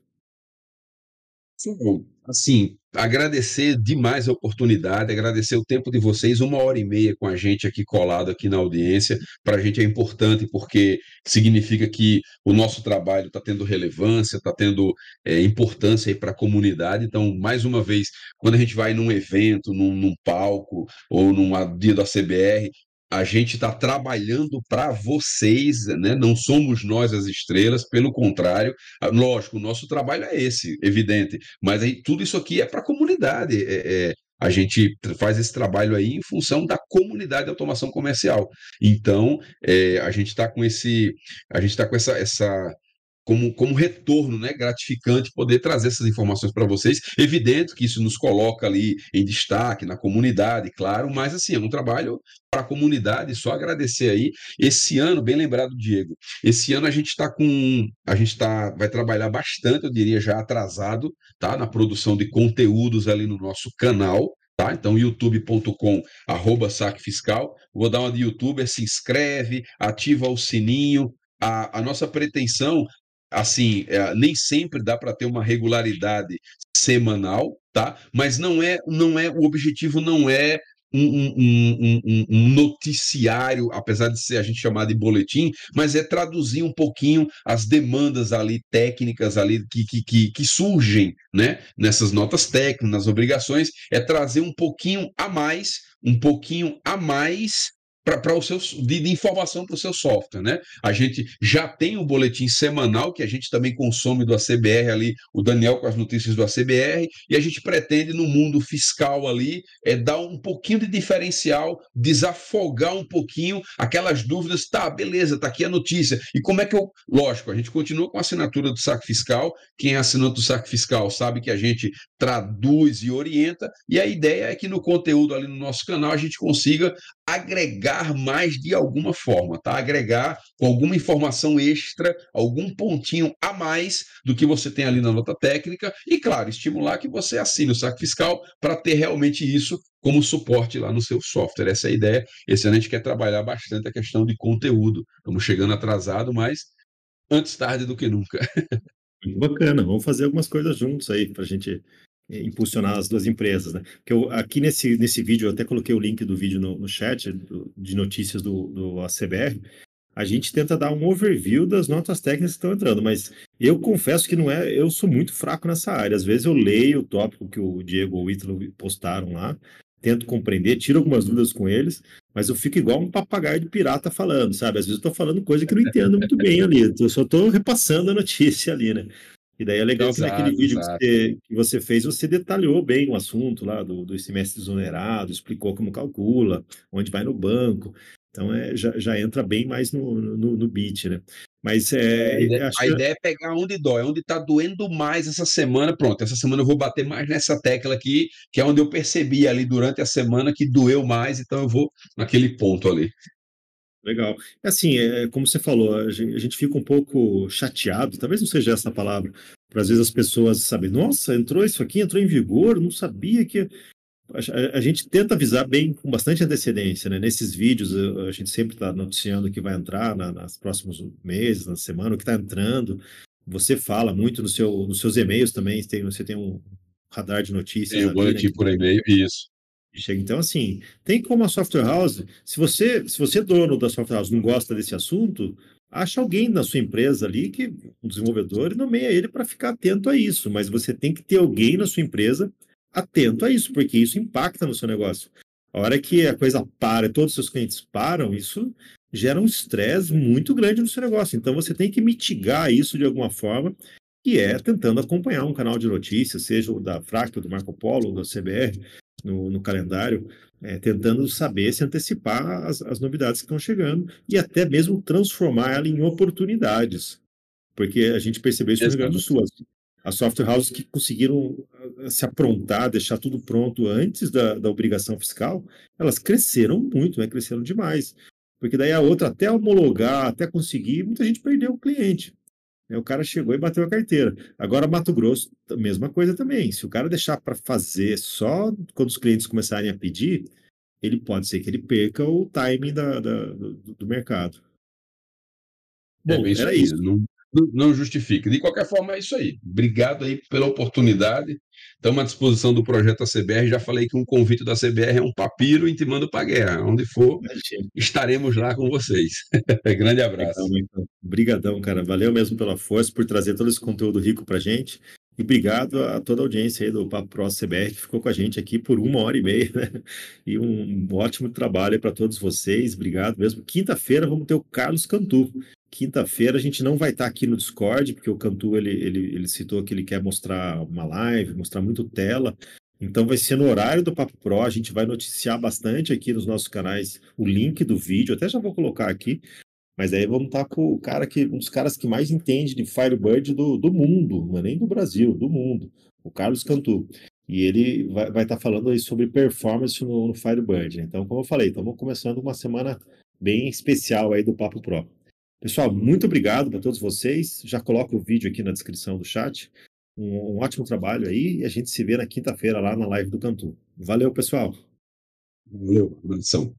[SPEAKER 2] Assim, agradecer demais a oportunidade, agradecer o tempo de vocês, uma hora e meia com a gente aqui colado aqui na audiência, para a gente é importante porque significa que o nosso trabalho está tendo relevância, está tendo é, importância para a comunidade. Então, mais uma vez, quando a gente vai num evento, num, num palco ou num dia da CBR, a gente está trabalhando para vocês, né? não somos nós as estrelas, pelo contrário, lógico, o nosso trabalho é esse, evidente, mas aí tudo isso aqui é para a comunidade. É, é, a gente faz esse trabalho aí em função da comunidade de automação comercial. Então, é, a gente está com esse, a gente está com essa, essa como, como retorno né, gratificante poder trazer essas informações para vocês. Evidente que isso nos coloca ali em destaque na comunidade, claro, mas assim, é um trabalho para a comunidade, só agradecer aí. Esse ano, bem lembrado, Diego, esse ano a gente está com. A gente tá, vai trabalhar bastante, eu diria, já atrasado, tá? Na produção de conteúdos ali no nosso canal. Tá? Então, youtube.com, arroba saque fiscal. Vou dar uma de youtuber, se inscreve, ativa o sininho, a, a, nossa pretensão assim, é, nem sempre dá para ter uma regularidade semanal, tá? Mas não é, não é, o objetivo não é um, um, um, um, noticiário, apesar de ser a gente chamar de boletim, mas é traduzir um pouquinho as demandas ali técnicas ali que, que, que, que surgem né, nessas notas técnicas, nas obrigações, é trazer um pouquinho a mais, um pouquinho a mais para o seu de, de informação para o seu software, né? A gente já tem o boletim semanal que a gente também consome do ACBR ali, o Daniel com as notícias do ACBR, e a gente pretende no mundo fiscal ali é dar um pouquinho de diferencial, desafogar um pouquinho aquelas dúvidas, tá, beleza, tá aqui a notícia. E como é que eu, lógico, a gente continua com a assinatura do saque fiscal, quem é assinante do saque fiscal sabe que a gente traduz e orienta, e a ideia é que no conteúdo ali no nosso canal a gente consiga agregar mais de alguma forma, tá? Agregar com alguma informação extra, algum pontinho a mais do que você tem ali na nota técnica e, claro, estimular que você assine o saque fiscal para ter realmente isso como suporte lá no seu software. Essa é a ideia. Esse ano a gente quer trabalhar bastante a questão de conteúdo. Estamos chegando atrasado, mas antes tarde do que nunca.
[SPEAKER 1] Muito bacana. Vamos fazer algumas coisas juntos aí para a gente impulsionar as duas empresas, né? Porque eu, aqui nesse, nesse vídeo, eu até coloquei o link do vídeo no, no chat do, de notícias do, do ACBR, a gente tenta dar um overview das notas técnicas que estão entrando, mas eu confesso que não é, eu sou muito fraco nessa área. Às vezes eu leio o tópico que o Diego ou o Ítalo postaram lá, tento compreender, tiro algumas dúvidas com eles, mas eu fico igual um papagaio de pirata falando, sabe? Às vezes eu estou falando coisa que não entendo muito bem ali, eu só estou repassando a notícia ali, né? E daí é legal exato, que naquele vídeo que você, que você, fez, você detalhou bem o assunto lá do, do semestre exonerado, explicou como calcula, onde vai no banco. Então é, já, já entra bem mais no, no, no beat, né? Mas é,
[SPEAKER 2] a, ideia, a ideia é pegar onde dói, onde está doendo mais essa semana. Pronto, essa semana eu vou bater mais nessa tecla aqui, que é onde eu percebi ali durante a semana que doeu mais, então eu vou naquele ponto ali.
[SPEAKER 1] Legal. É assim, é, como você falou, a gente, a fica um pouco chateado, talvez não seja essa palavra, para às vezes as pessoas sabem, nossa, entrou isso aqui, entrou em vigor, não sabia que. A, a gente tenta avisar bem com bastante antecedência, né? Nesses vídeos, a, a gente sempre está noticiando que vai entrar na, nas próximos meses, na semana, o que está entrando. Você fala muito no seu, nos seus e-mails também, tem, você tem um radar de notícias. Tem
[SPEAKER 2] um boletim né, por e-mail, isso.
[SPEAKER 1] Então, assim, tem como a software house, se você, se você, dono da software house, não gosta desse assunto, acha alguém na sua empresa ali, que um desenvolvedor, e nomeia ele para ficar atento a isso. Mas você tem que ter alguém na sua empresa atento a isso, porque isso impacta no seu negócio. A hora que a coisa para, todos os seus clientes param, isso gera um estresse muito grande no seu negócio. Então, você tem que mitigar isso de alguma forma, que é tentando acompanhar um canal de notícias, seja o da Fractal, do Marco Polo, da CBR, no, no calendário, é, tentando saber se antecipar as, as novidades que estão chegando e até mesmo transformar ela em oportunidades. Porque a gente percebeu isso no Rio Grande do Sul. As software houses que conseguiram ah, se aprontar, deixar tudo pronto antes da, da obrigação fiscal, elas cresceram muito, né? cresceram demais. Porque daí a outra, até homologar, até conseguir, muita gente perdeu o cliente. O cara chegou e bateu a carteira. Agora, Mato Grosso, mesma coisa também. Se o cara deixar para fazer só quando os clientes começarem a pedir, ele pode ser que ele perca o timing da, da do, do, mercado.
[SPEAKER 2] Bom, é, era isso. Não, não justifica. De qualquer forma, é isso aí. Obrigado aí pela oportunidade. Estamos à disposição do projeto ACBR. Já falei que um convite da CBR é um papiro intimando para a guerra. Onde for, estaremos lá com vocês. Grande abraço.
[SPEAKER 1] Então. Obrigadão, cara. Valeu mesmo pela força, por trazer todo esse conteúdo rico para gente. E obrigado a toda a audiência aí do Papo Pro CBR que ficou com a gente aqui por uma hora e meia, né? E um ótimo trabalho para todos vocês. Obrigado mesmo. Quinta-feira vamos ter o Carlos Cantu. Quinta-feira a gente não vai estar tá aqui no Discord, porque o Cantu ele, ele, ele citou que ele quer mostrar uma live, mostrar muito tela. Então vai ser no horário do Papo Pro, a gente vai noticiar bastante aqui nos nossos canais o link do vídeo, até já vou colocar aqui, mas aí vamos estar com o cara que, um dos caras que mais entende de Firebird do, do mundo, não é nem do Brasil, do mundo, o Carlos Cantu. E ele vai, estar falando aí sobre performance no, no Firebird. Então, como eu falei, estamos começando uma semana bem especial aí do Papo Pro. Pessoal, muito obrigado para todos vocês. Já coloco o vídeo aqui na descrição do chat. Um, um ótimo trabalho aí e a gente se vê na quinta-feira lá na live do Cantu. Valeu, pessoal.
[SPEAKER 2] Valeu, produção.